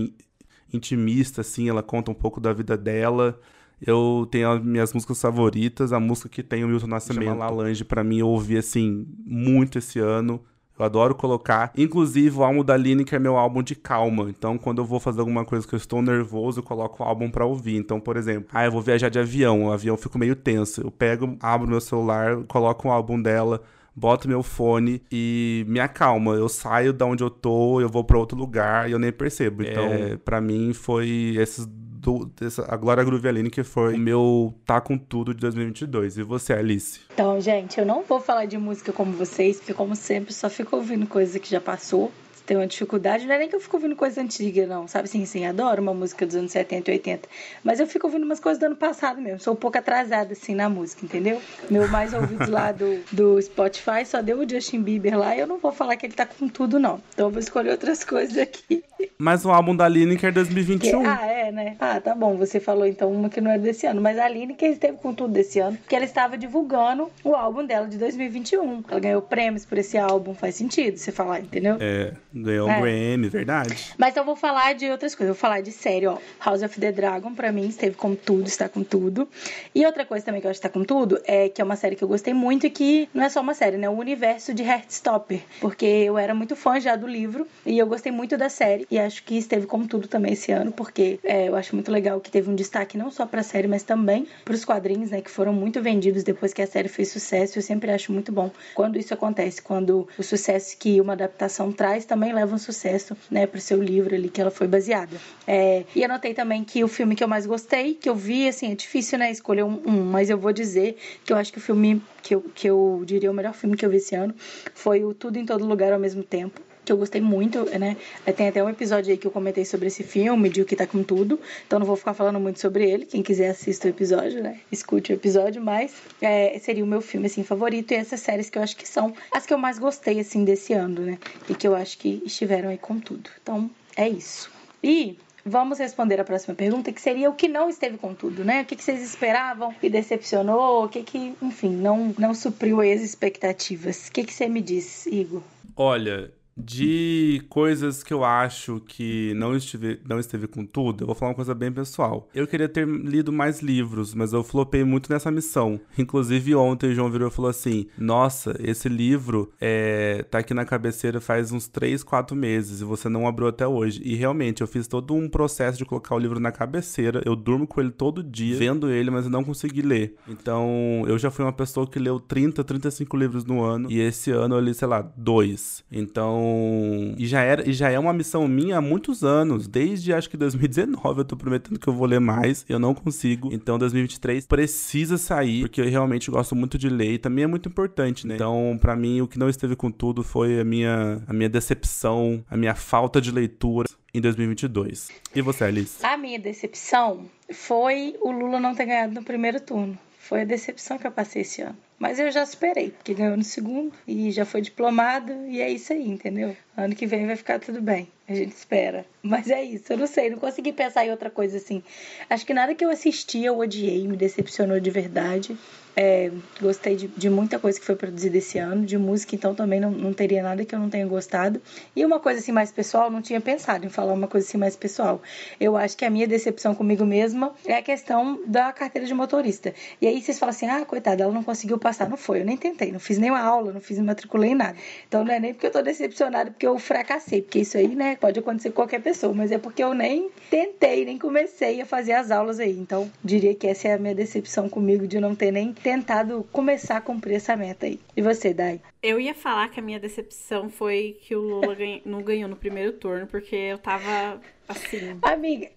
intimista, assim, ela conta um pouco da vida dela. Eu tenho as minhas músicas favoritas, a música que tem o Milton Nascimento, Chama Lalange, para mim eu ouvi, assim, muito esse ano. Eu adoro colocar. Inclusive, o álbum da Line, que é meu álbum de calma. Então, quando eu vou fazer alguma coisa que eu estou nervoso, eu coloco o álbum pra ouvir. Então, por exemplo, ah, eu vou viajar de avião. O avião fica meio tenso. Eu pego, abro meu celular, coloco o álbum dela boto meu fone e me acalma. Eu saio da onde eu tô, eu vou para outro lugar e eu nem percebo. Então, é, para mim foi esses do, essa, a Glória Groove Aline, que foi o meu Tá Com Tudo de 2022. E você, Alice? Então, gente, eu não vou falar de música como vocês, porque como sempre, só fico ouvindo coisa que já passou tem uma dificuldade, não é nem que eu fico ouvindo coisa antiga, não, sabe? Sim, sim, adoro uma música dos anos 70 e 80. Mas eu fico ouvindo umas coisas do ano passado mesmo. Sou um pouco atrasada, assim, na música, entendeu? Meu mais ouvido lá do, do Spotify só deu o Justin Bieber lá e eu não vou falar que ele tá com tudo, não. Então eu vou escolher outras coisas aqui. Mas o álbum da Lineker é 2021. Que, ah, é, né? Ah, tá bom. Você falou então uma que não é desse ano. Mas a Lineker esteve com tudo desse ano, porque ela estava divulgando o álbum dela de 2021. Ela ganhou prêmios por esse álbum. Faz sentido você falar, entendeu? É, ganhou é. Grammy, verdade. Mas eu vou falar de outras coisas. Eu vou falar de série, ó. House of the Dragon, pra mim, esteve com tudo, está com tudo. E outra coisa também que eu acho que está com tudo é que é uma série que eu gostei muito e que não é só uma série, né? O universo de Heartstopper. Porque eu era muito fã já do livro e eu gostei muito da série. E acho que esteve com tudo também esse ano, porque é, eu acho muito legal que teve um destaque não só pra série, mas também pros quadrinhos, né? Que foram muito vendidos depois que a série fez sucesso. Eu sempre acho muito bom quando isso acontece, quando o sucesso que uma adaptação traz também leva um sucesso, né, pro seu livro ali que ela foi baseada. É, e anotei também que o filme que eu mais gostei, que eu vi, assim, é difícil, né, escolher um, um, mas eu vou dizer que eu acho que o filme que eu, que eu diria o melhor filme que eu vi esse ano foi o Tudo em Todo Lugar ao mesmo tempo que eu gostei muito, né? Tem até um episódio aí que eu comentei sobre esse filme, de O Que Tá Com Tudo, então não vou ficar falando muito sobre ele. Quem quiser assista o episódio, né? Escute o episódio, mas é, seria o meu filme, assim, favorito. E essas séries que eu acho que são as que eu mais gostei, assim, desse ano, né? E que eu acho que estiveram aí com tudo. Então, é isso. E vamos responder a próxima pergunta, que seria o que não esteve com tudo, né? O que, que vocês esperavam e decepcionou? O que, que enfim, não, não supriu as expectativas? O que, que você me diz, Igor? Olha, de coisas que eu acho que não, estive, não esteve com tudo, eu vou falar uma coisa bem pessoal. Eu queria ter lido mais livros, mas eu flopei muito nessa missão. Inclusive, ontem o João virou e falou assim: Nossa, esse livro é, tá aqui na cabeceira faz uns 3, 4 meses e você não abriu até hoje. E realmente, eu fiz todo um processo de colocar o livro na cabeceira. Eu durmo com ele todo dia, vendo ele, mas eu não consegui ler. Então, eu já fui uma pessoa que leu 30, 35 livros no ano. E esse ano eu li, sei lá, dois. Então, então, e já, era, e já é uma missão minha há muitos anos. Desde acho que 2019 eu tô prometendo que eu vou ler mais. Eu não consigo. Então, 2023 precisa sair, porque eu realmente gosto muito de ler e também é muito importante, né? Então, para mim, o que não esteve com tudo foi a minha, a minha decepção, a minha falta de leitura em 2022. E você, Alice? A minha decepção foi o Lula não ter ganhado no primeiro turno. Foi a decepção que eu passei esse ano. Mas eu já superei, porque ganhou no segundo e já foi diplomado e é isso aí, entendeu? Ano que vem vai ficar tudo bem. A gente espera. Mas é isso, eu não sei, não consegui pensar em outra coisa assim. Acho que nada que eu assisti eu odiei, me decepcionou de verdade. É, gostei de, de, muita coisa que foi produzida esse ano, de música, então também não, não teria nada que eu não tenha gostado. E uma coisa assim mais pessoal, não tinha pensado em falar uma coisa assim mais pessoal. Eu acho que a minha decepção comigo mesma é a questão da carteira de motorista. E aí vocês falam assim: ah, coitada, ela não conseguiu passar. Não foi, eu nem tentei, não fiz nenhuma aula, não fiz, me matriculei em nada. Então não é nem porque eu tô decepcionada, porque eu fracassei, porque isso aí, né, pode acontecer com qualquer pessoa, mas é porque eu nem tentei, nem comecei a fazer as aulas aí. Então diria que essa é a minha decepção comigo de não ter nem tentado começar a cumprir essa meta aí. E você, Dai? Eu ia falar que a minha decepção foi que o Lula ganha... não ganhou no primeiro turno, porque eu tava assim. Amiga,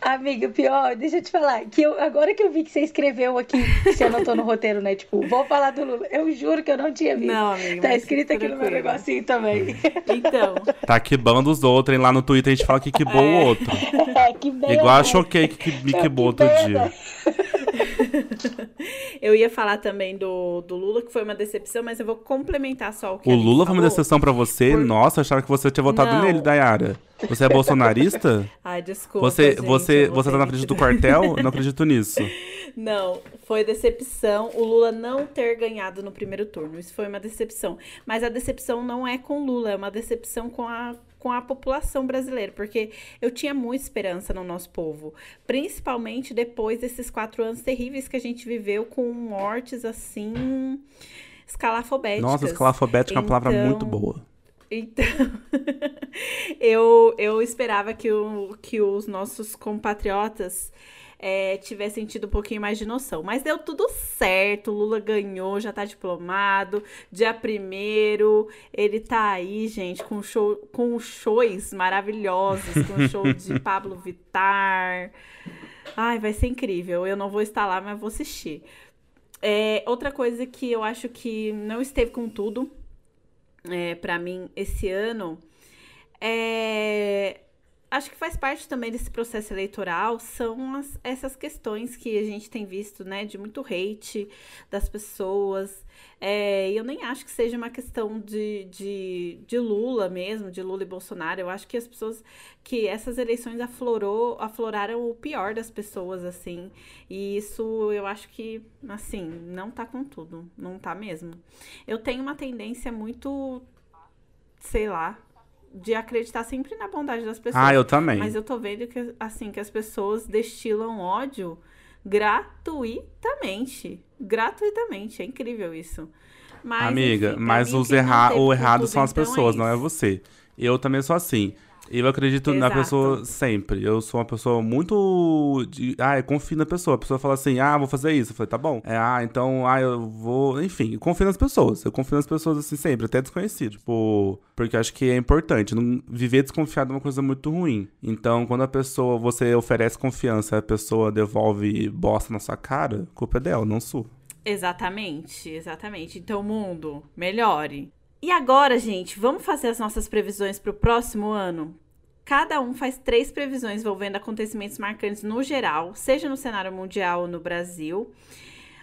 Amiga, pior, deixa eu te falar, que eu, agora que eu vi que você escreveu aqui, que você anotou no roteiro, né? Tipo, vou falar do Lula. Eu juro que eu não tinha visto. Não, amiga, Tá escrito aqui no meu tranquilo. negocinho também. Então, Tá quibando os outros, hein? Lá no Twitter a gente fala que quibou o outro. É, que. Igual a Choquei que que me Que quibou outro dia. eu ia falar também do, do Lula, que foi uma decepção, mas eu vou complementar só o que O Lula foi uma falou. decepção pra você? Por- Nossa, eu achava que você tinha votado Não. nele, Dayara. Você é bolsonarista? Ai, desculpa. Você, gente, você, você tá na frente do quartel? Não acredito nisso. Não, foi decepção o Lula não ter ganhado no primeiro turno. Isso foi uma decepção. Mas a decepção não é com o Lula, é uma decepção com a, com a população brasileira, porque eu tinha muita esperança no nosso povo, principalmente depois desses quatro anos terríveis que a gente viveu com mortes assim escalafobéticas. Nossa, escalafobética é uma palavra Então, muito boa. Então, eu, eu esperava que, o, que os nossos compatriotas é, tivessem tido um pouquinho mais de noção. Mas deu tudo certo, o Lula ganhou, já tá diplomado. Dia primeiro, ele tá aí, gente, com, show, com shows maravilhosos, com o show de Pablo Vittar. Ai, vai ser incrível. Eu não vou estar lá, mas vou assistir. É, outra coisa que eu acho que não esteve com tudo é, para mim esse ano é acho que faz parte também desse processo eleitoral são as- essas questões que a gente tem visto, né, de muito hate das pessoas. É, eu nem acho que seja uma questão de, de, de Lula mesmo, de Lula e Bolsonaro. Eu acho que as pessoas, que essas eleições aflorou, afloraram o pior das pessoas, assim. E isso eu acho que, assim, não tá com tudo. Não tá mesmo. Eu tenho uma tendência muito, sei lá, de acreditar sempre na bondade das pessoas. Ah, eu também. Mas eu tô vendo que, assim, que as pessoas destilam ódio gratuitamente. Gratuitamente. É incrível isso. Mas, Amiga, enfim, mas os não erra o errado tudo, são as então, pessoas, não é isso. você. Eu também sou assim. Eu acredito na Exato. pessoa sempre. Eu sou uma pessoa muito. De, ah, eu confio na pessoa. A pessoa fala assim, ah, vou fazer isso. Eu falei, tá bom. É, ah, então, ah, eu vou. Enfim, confio nas pessoas. Eu confio nas pessoas assim sempre, até desconhecido. Tipo, porque acho que é importante. Não, viver desconfiado é uma coisa muito ruim. Então, quando a pessoa, você oferece confiança, a pessoa devolve bosta na sua cara, culpa é dela, não sua. Exatamente, exatamente. Então, mundo, melhore. E agora, gente, vamos fazer as nossas previsões para o próximo ano? Cada um faz três previsões envolvendo acontecimentos marcantes no geral, seja no cenário mundial ou no Brasil.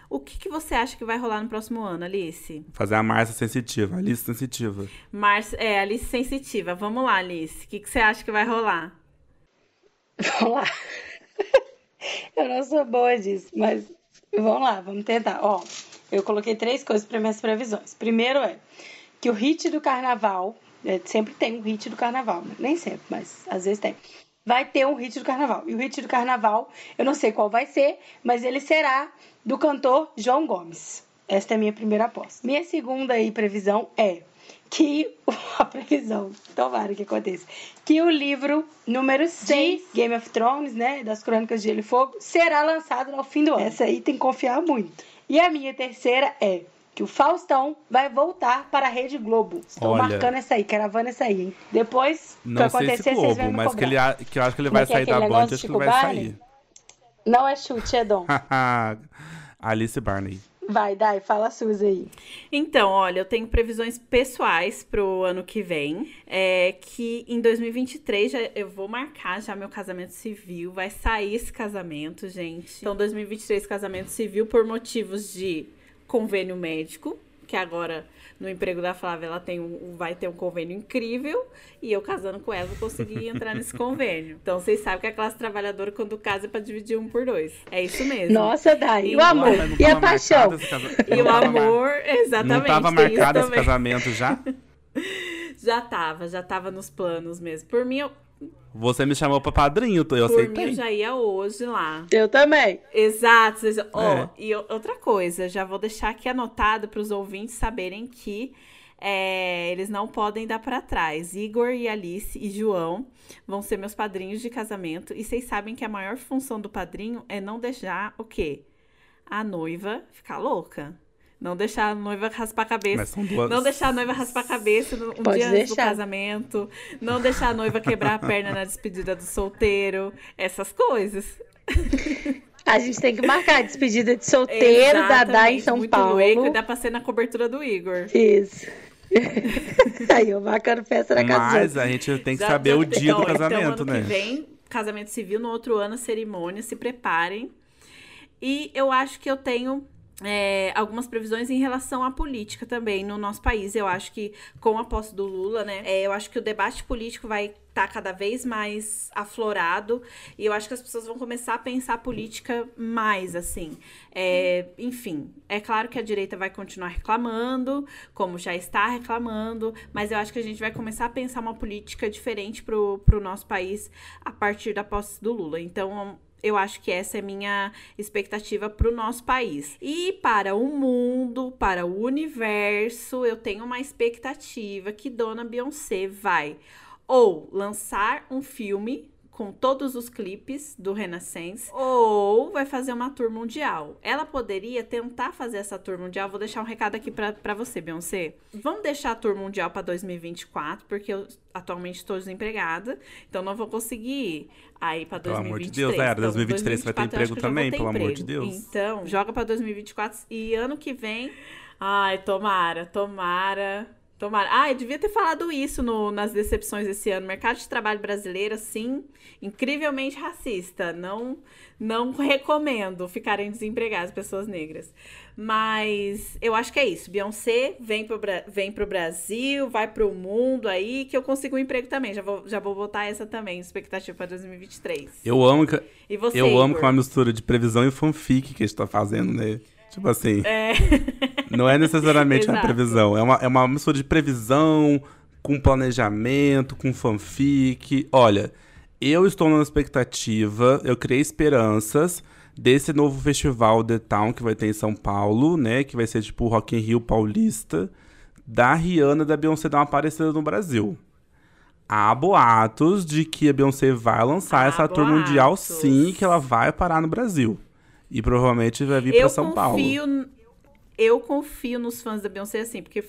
O que, que você acha que vai rolar no próximo ano, Alice? Fazer a Márcia sensitiva, a Alice sensitiva. Marcia, é, Alice sensitiva. Vamos lá, Alice. O que, que você acha que vai rolar? Vamos lá. Eu não sou boa disso, mas vamos lá, vamos tentar. Ó, eu coloquei três coisas para minhas previsões. Primeiro é que o hit do carnaval, é, sempre tem um hit do carnaval, né? nem sempre, mas às vezes tem. Vai ter um hit do carnaval. E o hit do carnaval, eu não sei qual vai ser, mas ele será do cantor João Gomes. Esta é a minha primeira aposta. Minha segunda aí previsão é que a previsão, tomara que aconteça, que o livro número 6 Game of Thrones, né, das Crônicas de Gelo e Fogo, será lançado ao fim do ano. Essa aí tem que confiar muito. E a minha terceira é que o Faustão vai voltar para a Rede Globo. Estou Olha. marcando essa aí, cravando essa aí, hein? Depois Não que sei acontecer, se vocês vão Globo, mas que, ele, que eu acho que ele vai é é sair da aquele Band, acho que não vai Chico sair. Não é chute, é dom. Alice Barney. Vai, Dai, fala a suas aí. Então, olha, eu tenho previsões pessoais pro ano que vem. É que em 2023 já, eu vou marcar já meu casamento civil. Vai sair esse casamento, gente. Então, 2023, casamento civil por motivos de convênio médico. Que agora, no emprego da Flávia, ela tem um, vai ter um convênio incrível. E eu casando com ela, vou conseguir entrar nesse convênio. Então, vocês sabem que a classe trabalhadora, quando casa, é pra dividir um por dois. É isso mesmo. Nossa, Dai, e o amor? E a paixão? casa- E o amor, exatamente. Não tava marcado esse casamento já? Já tava, já tava nos planos mesmo. Por mim, eu, Você me chamou pra padrinho, eu por mim, eu aceitei. já ia hoje lá. Eu também. Exato. Ó, É. e outra coisa, já vou deixar aqui anotado para os ouvintes saberem que é, eles não podem dar para trás. Igor e Alice e João vão ser meus padrinhos de casamento. E vocês sabem que a maior função do padrinho é não deixar o quê? A noiva ficar louca. Não deixar a noiva raspar a cabeça. Mas são duas- Não deixar a noiva raspar a cabeça no, um Pode dia antes do casamento. Não deixar a noiva quebrar a perna na despedida do solteiro. Essas coisas. A gente tem que marcar a despedida de solteiro, Dadá em Exatamente, São muito Paulo. Lueco, dá pra ser na cobertura do Igor. Isso. Aí eu marcando festa na casa Mas a gente tem que Já- saber já- o dia do então, casamento, então, né? ano que vem, casamento civil, no outro ano, cerimônia, se preparem. E eu acho que eu tenho é, algumas previsões em relação à política também no nosso país. Eu acho que com a posse do Lula, né? é, eu acho que o debate político vai estar cada vez mais aflorado e eu acho que as pessoas vão começar a pensar a política mais assim. É, enfim, é claro que a direita vai continuar reclamando, como já está reclamando, mas eu acho que a gente vai começar a pensar uma política diferente pro, pro nosso país a partir da posse do Lula. Então, eu acho que essa é minha expectativa para o nosso país. E para o mundo, para o universo, eu tenho uma expectativa que Dona Beyoncé vai ou lançar um filme com todos os clipes do Renaissance, ou vai fazer uma tour mundial. Ela poderia tentar fazer essa tour mundial. Vou deixar um recado aqui pra pra você, Beyoncé. Vamos deixar a tour mundial pra 2024, porque eu atualmente estou desempregada, então não vou conseguir ir aí pra Pelo 2023. amor de Deus, era, Então, 2023 você vai ter 2024 eu acho emprego também, ter pelo amor de emprego. Deus. Então, joga pra 2024 e ano que vem. Ai, tomara, tomara. Tomara. Ah, eu devia ter falado isso no- nas decepções esse ano. Mercado de trabalho brasileiro, assim, incrivelmente racista. Não, não recomendo ficarem desempregadas pessoas negras. Mas eu acho que é isso. Beyoncé vem pro, vem pro Brasil, vai pro mundo aí, que eu consigo um emprego também. Já vou, já vou botar essa também, expectativa para 2023. Eu amo que, E você, eu amo que é uma mistura de previsão e fanfic que a gente tá fazendo, né? Tipo assim, É. não é necessariamente uma previsão, é uma, é uma mistura de previsão com planejamento, com fanfic. Olha, eu estou numa expectativa, eu criei esperanças desse novo festival The Town que vai ter em São Paulo, né? Que vai ser tipo Rock in Rio paulista, da Rihanna da Beyoncé dar uma aparecida no Brasil. Há boatos de que a Beyoncé vai lançar Há essa tour mundial boatos. sim, que ela vai parar no Brasil. E provavelmente vai vir eu pra São Paulo. confio, Eu confio nos fãs da Beyoncé, assim, porque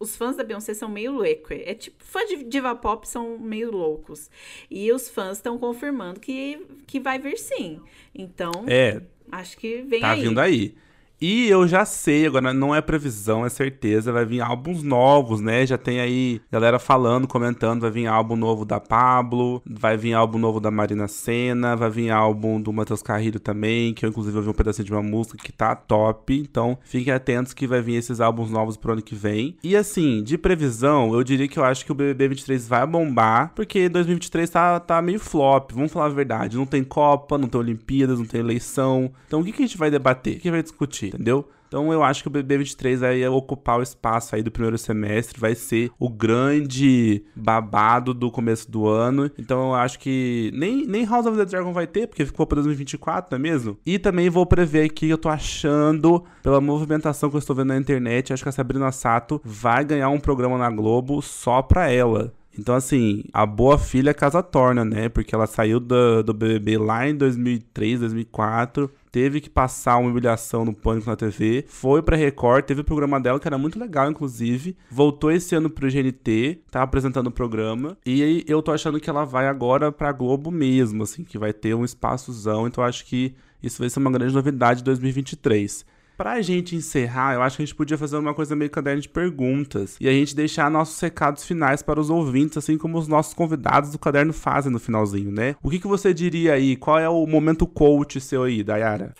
os fãs da Beyoncé são meio loucos. É tipo, fãs de diva pop são meio loucos. E os fãs estão confirmando que, que vai vir sim. Então, É, acho que vem Tá aí. vindo aí. E eu já sei, agora não é previsão, é certeza, vai vir álbuns novos, né? Já tem aí galera falando, comentando, vai vir álbum novo da Pablo, vai vir álbum novo da Marina Senna, vai vir álbum do Matheus Carrilho também, que eu inclusive ouvi um pedacinho de uma música que tá top, então fiquem atentos que vai vir esses álbuns novos pro ano que vem. E assim, de previsão, eu diria que eu acho que o BBB 23 vai bombar, porque 2023 tá, tá meio flop, vamos falar a verdade, não tem Copa, não tem Olimpíadas, não tem eleição, então o que, que a gente vai debater? O que vai discutir? Entendeu? Então eu acho que o BB23 vai ocupar o espaço aí do primeiro semestre, vai ser o grande babado do começo do ano. Então eu acho que nem, nem House of the Dragon vai ter, porque ficou para 2024, não é mesmo? E também vou prever aqui, eu tô achando, pela movimentação que eu estou vendo na internet, acho que a Sabrina Sato vai ganhar um programa na Globo só pra ela. Então, assim, a boa filha casa torna, né? Porque ela saiu do, do BBB lá em 2003, 2004. Teve que passar uma humilhação no Pânico na TV. Foi pra Record, teve o programa dela, que era muito legal, inclusive. Voltou esse ano pro GNT, tá apresentando o programa. E eu tô achando que ela vai agora pra Globo mesmo, assim, que vai ter um espaçozão. Então, acho que isso vai ser uma grande novidade de 2023. Pra gente encerrar, eu acho que a gente podia fazer uma coisa meio caderno de perguntas. E a gente deixar nossos recados finais para os ouvintes, assim como os nossos convidados do caderno fazem no finalzinho, né? O que, que você diria aí? Qual é o momento coach seu aí, Dayara?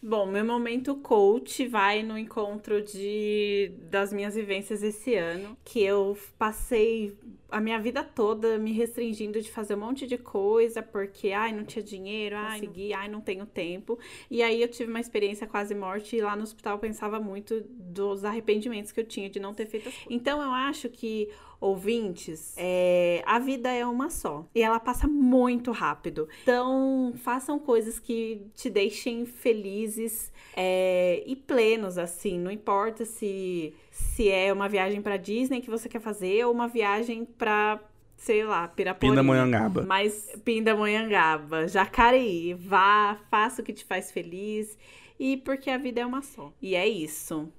Bom, meu momento coach vai no encontro de das minhas vivências esse ano, que eu passei a minha vida toda me restringindo de fazer um monte de coisa, porque ai, não tinha dinheiro, ai, não consegui, ai, não tenho tempo. E aí eu tive uma experiência quase morte e lá no hospital eu pensava muito dos arrependimentos que eu tinha de não ter feito as coisas. Então eu acho que ouvintes, é, a vida é uma só e ela passa muito rápido. Então, façam coisas que te deixem felizes é, e plenos, assim. Não importa se, se é uma viagem pra Disney que você quer fazer ou uma viagem pra sei lá, Piraporinha. Pindamonhangaba. Mas Pindamonhangaba, Jacareí, vá, faça o que te faz feliz e porque a vida é uma só. E é isso.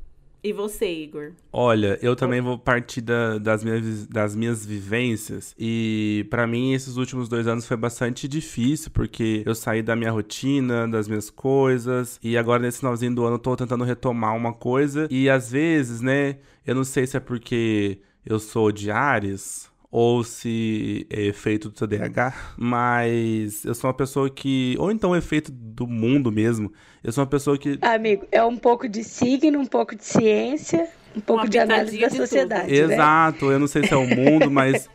E você, Igor? Olha, eu também vou partir da, das, minhas, das minhas vivências. E para mim, esses últimos dois anos foi bastante difícil, porque eu saí da minha rotina, das minhas coisas. E agora, nesse finalzinho do ano, eu tô tentando retomar uma coisa. E às vezes, né, eu não sei se é porque eu sou de Ares ou se é efeito do TDAH, mas eu sou uma pessoa que. Ou então é efeito do mundo mesmo. Eu sou uma pessoa que. Amigo, é um pouco de signo, um pouco de ciência, um pouco uma de análise da sociedade. Né? Exato, eu não sei se é o mundo, mas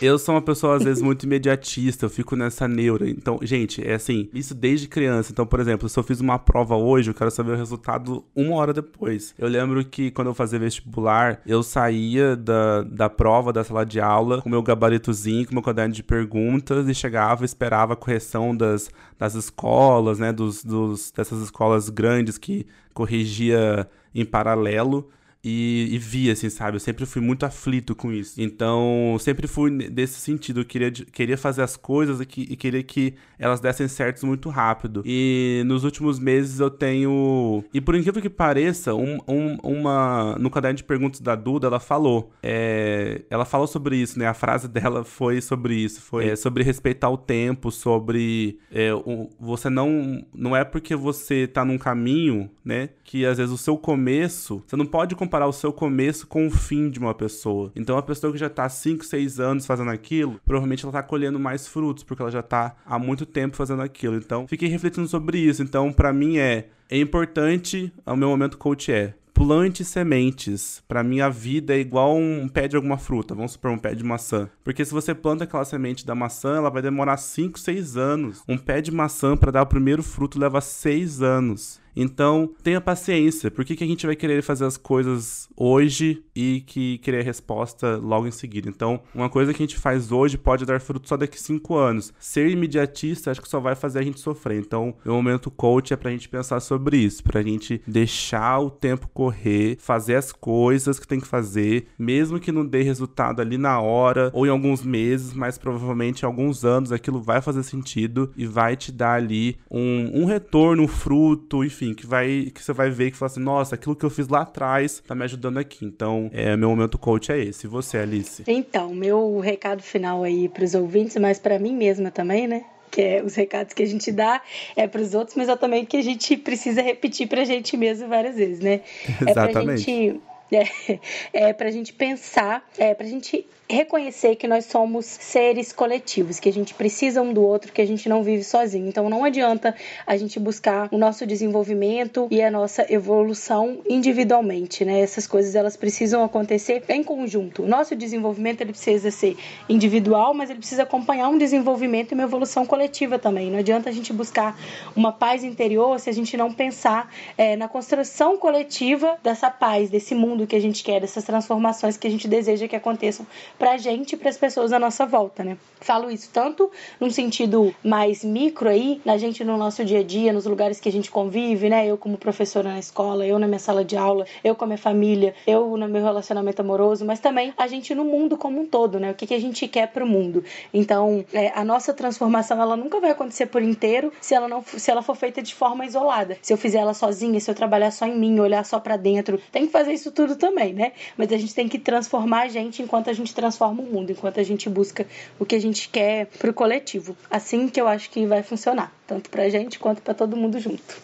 eu sou uma pessoa, às vezes, muito imediatista, eu fico nessa neura. Então, gente, é assim, isso desde criança. Então, por exemplo, se eu fiz uma prova hoje, eu quero saber o resultado uma hora depois. Eu lembro que quando eu fazia vestibular, eu saía da, da prova, da sala de aula, com meu gabaritozinho, com meu caderno de perguntas, e chegava, esperava a correção das, das escolas, né, dos, dos, dessas escolas grandes que corrigia em paralelo e, e via, assim, sabe? Eu sempre fui muito aflito com isso. Então, sempre fui desse sentido. Eu queria, queria fazer as coisas e, que, e queria que elas dessem certos muito rápido. E nos últimos meses eu tenho. E por incrível que pareça, um, um, uma. No caderno de perguntas da Duda, ela falou. É, ela falou sobre isso, né? A frase dela foi sobre isso. Foi é, sobre respeitar o tempo, sobre. É, o, você não. Não é porque você tá num caminho, né? Que às vezes o seu começo. Você não pode comparar o seu começo com o fim de uma pessoa. Então, a pessoa que já tá 5, 6 anos fazendo aquilo, provavelmente ela tá colhendo mais frutos, porque ela já tá há muito tempo fazendo aquilo. Então, fiquei refletindo sobre isso. Então, para mim é é importante, o meu momento coach é plante sementes. Para mim, a vida é igual um pé de alguma fruta. Vamos supor um pé de maçã. Porque se você planta aquela semente da maçã, ela vai demorar 5, 6 anos. Um pé de maçã para dar o primeiro fruto leva 6 anos. Então, tenha paciência. Por que, que a gente vai querer fazer as coisas hoje e que querer resposta logo em seguida? Então, uma coisa que a gente faz hoje pode dar fruto só daqui cinco anos. Ser imediatista, acho que só vai fazer a gente sofrer. Então, o momento coach é pra gente pensar sobre isso, pra gente deixar o tempo correr, fazer as coisas que tem que fazer, mesmo que não dê resultado ali na hora ou em alguns meses, mas provavelmente em alguns anos aquilo vai fazer sentido e vai te dar ali um, um retorno, um fruto, enfim enfim, que vai que você vai ver que fala assim, nossa, aquilo que eu fiz lá atrás tá me ajudando aqui. Então, é, meu momento coach é esse. E você, Alice? Então, meu recado final aí pros ouvintes, mas para mim mesma também, né? que é os recados que a gente dá é para os outros, mas é também que a gente precisa repetir para a gente mesmo várias vezes, né? Exatamente. É pra gente, é, é pra gente pensar, é pra gente reconhecer que nós somos seres coletivos, que a gente precisa um do outro, que a gente não vive sozinho. Então não adianta a gente buscar o nosso desenvolvimento e a nossa evolução individualmente, né? Essas coisas elas precisam acontecer em conjunto. O nosso desenvolvimento ele precisa ser individual, mas ele precisa acompanhar um desenvolvimento e uma evolução coletiva também. Não adianta a gente buscar uma paz interior se a gente não pensar é, na construção coletiva dessa paz, desse mundo que a gente quer, dessas transformações que a gente deseja que aconteçam pra gente e pras pessoas à nossa volta, né? Falo isso tanto num sentido mais micro aí, na gente no nosso dia a dia, nos lugares que a gente convive, né? Eu como professora na escola, eu na minha sala de aula, eu com a minha família, eu no meu relacionamento amoroso, mas também a gente no mundo como um todo, né? O que, que a gente quer pro mundo. Então, é, a nossa transformação, ela nunca vai acontecer por inteiro se ela não se ela for feita de forma isolada. Se eu fizer ela sozinha, se eu trabalhar só em mim, olhar só para dentro, tem que fazer isso tudo também, né? Mas a gente tem que transformar a gente enquanto a gente transforma o mundo, enquanto a gente busca o que a gente quer pro coletivo. Assim que eu acho que vai funcionar, tanto pra gente quanto para todo mundo junto.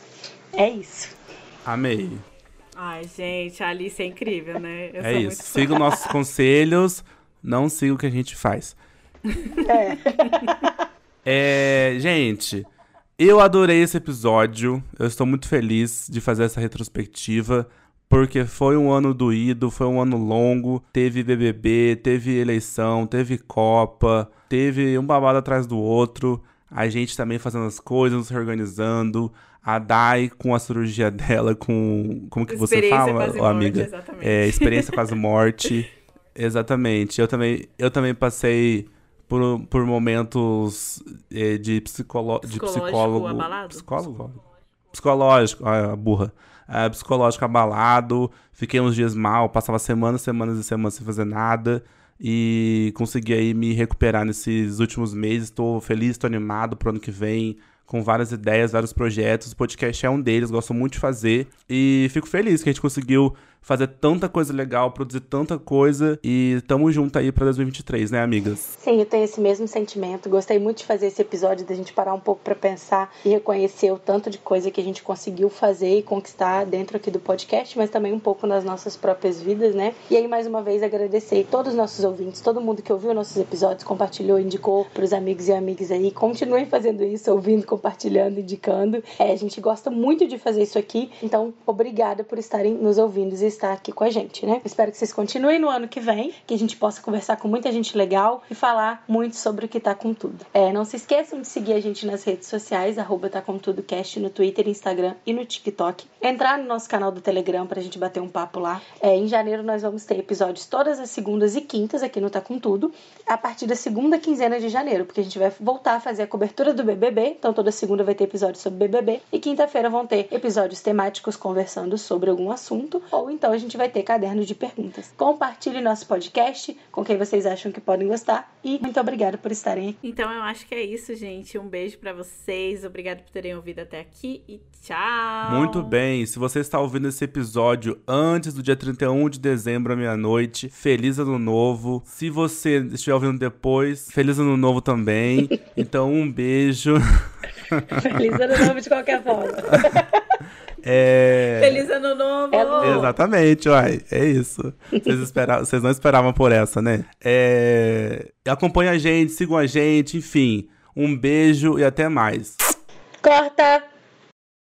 É isso. Amei. Ai, gente, a Alice é incrível, né? Eu é isso. Siga os nossos conselhos, não siga o que a gente faz. É. é, gente, eu adorei esse episódio. Eu estou muito feliz de fazer essa retrospectiva porque foi um ano doído, foi um ano longo, teve BBB, teve eleição, teve Copa, teve um babado atrás do outro, a gente também fazendo as coisas, nos reorganizando, a Dai com a cirurgia dela, com. Como que você fala, quase amiga? Morte, é, experiência quase morte. exatamente. Eu também, eu também passei por, por momentos é, de, psicolo, de psicólogo. Abalado? Psicólogo? Psicológico, ah, burra é, psicológico abalado, fiquei uns dias mal, passava semanas, semanas e semanas sem fazer nada e consegui aí me recuperar nesses últimos meses. Estou feliz, estou animado pro ano que vem com várias ideias, vários projetos. O podcast é um deles, gosto muito de fazer. E fico feliz que a gente conseguiu fazer tanta coisa legal, produzir tanta coisa e tamo junto aí pra 2023, né, amigas? Sim, eu tenho esse mesmo sentimento. Gostei muito de fazer esse episódio, da gente parar um pouco para pensar e reconhecer o tanto de coisa que a gente conseguiu fazer e conquistar dentro aqui do podcast, mas também um pouco nas nossas próprias vidas, né? E aí, mais uma vez, agradecer todos os nossos ouvintes, todo mundo que ouviu nossos episódios, compartilhou, indicou pros amigos e amigas aí. Continuem fazendo isso, ouvindo, compartilhando, indicando. É, a gente gosta muito de fazer isso aqui, então obrigada por estarem nos ouvindo e estar aqui com a gente, né? Espero que vocês continuem no ano que vem, que a gente possa conversar com muita gente legal e falar muito sobre o que tá com tudo. É, não se esqueçam de seguir a gente nas redes sociais, arroba tá com tudo cast no Twitter, Instagram e no TikTok. Entrar no nosso canal do Telegram pra gente bater um papo lá. É, em janeiro nós vamos ter episódios todas as segundas e quintas aqui no Tá Com Tudo, a partir da segunda quinzena de janeiro, porque a gente vai voltar a fazer a cobertura do BBB, então toda segunda vai ter episódio sobre BBB e quinta-feira vão ter episódios temáticos conversando sobre algum assunto, ou então a gente vai ter caderno de perguntas. Compartilhe nosso podcast com quem vocês acham que podem gostar e muito obrigada por estarem aqui. Então eu acho que é isso, gente. Um beijo para vocês. Obrigado por terem ouvido até aqui e tchau. Muito bem. Se você está ouvindo esse episódio antes do dia 31 de dezembro à meia-noite, feliz ano novo. Se você estiver ouvindo depois, feliz ano novo também. Então um beijo. Feliz ano novo de qualquer forma. É... Feliz ano novo! É Exatamente, uai. É isso. Vocês, esperavam, vocês não esperavam por essa, né? É... Acompanhe a gente, sigam a gente, enfim. Um beijo e até mais. Corta!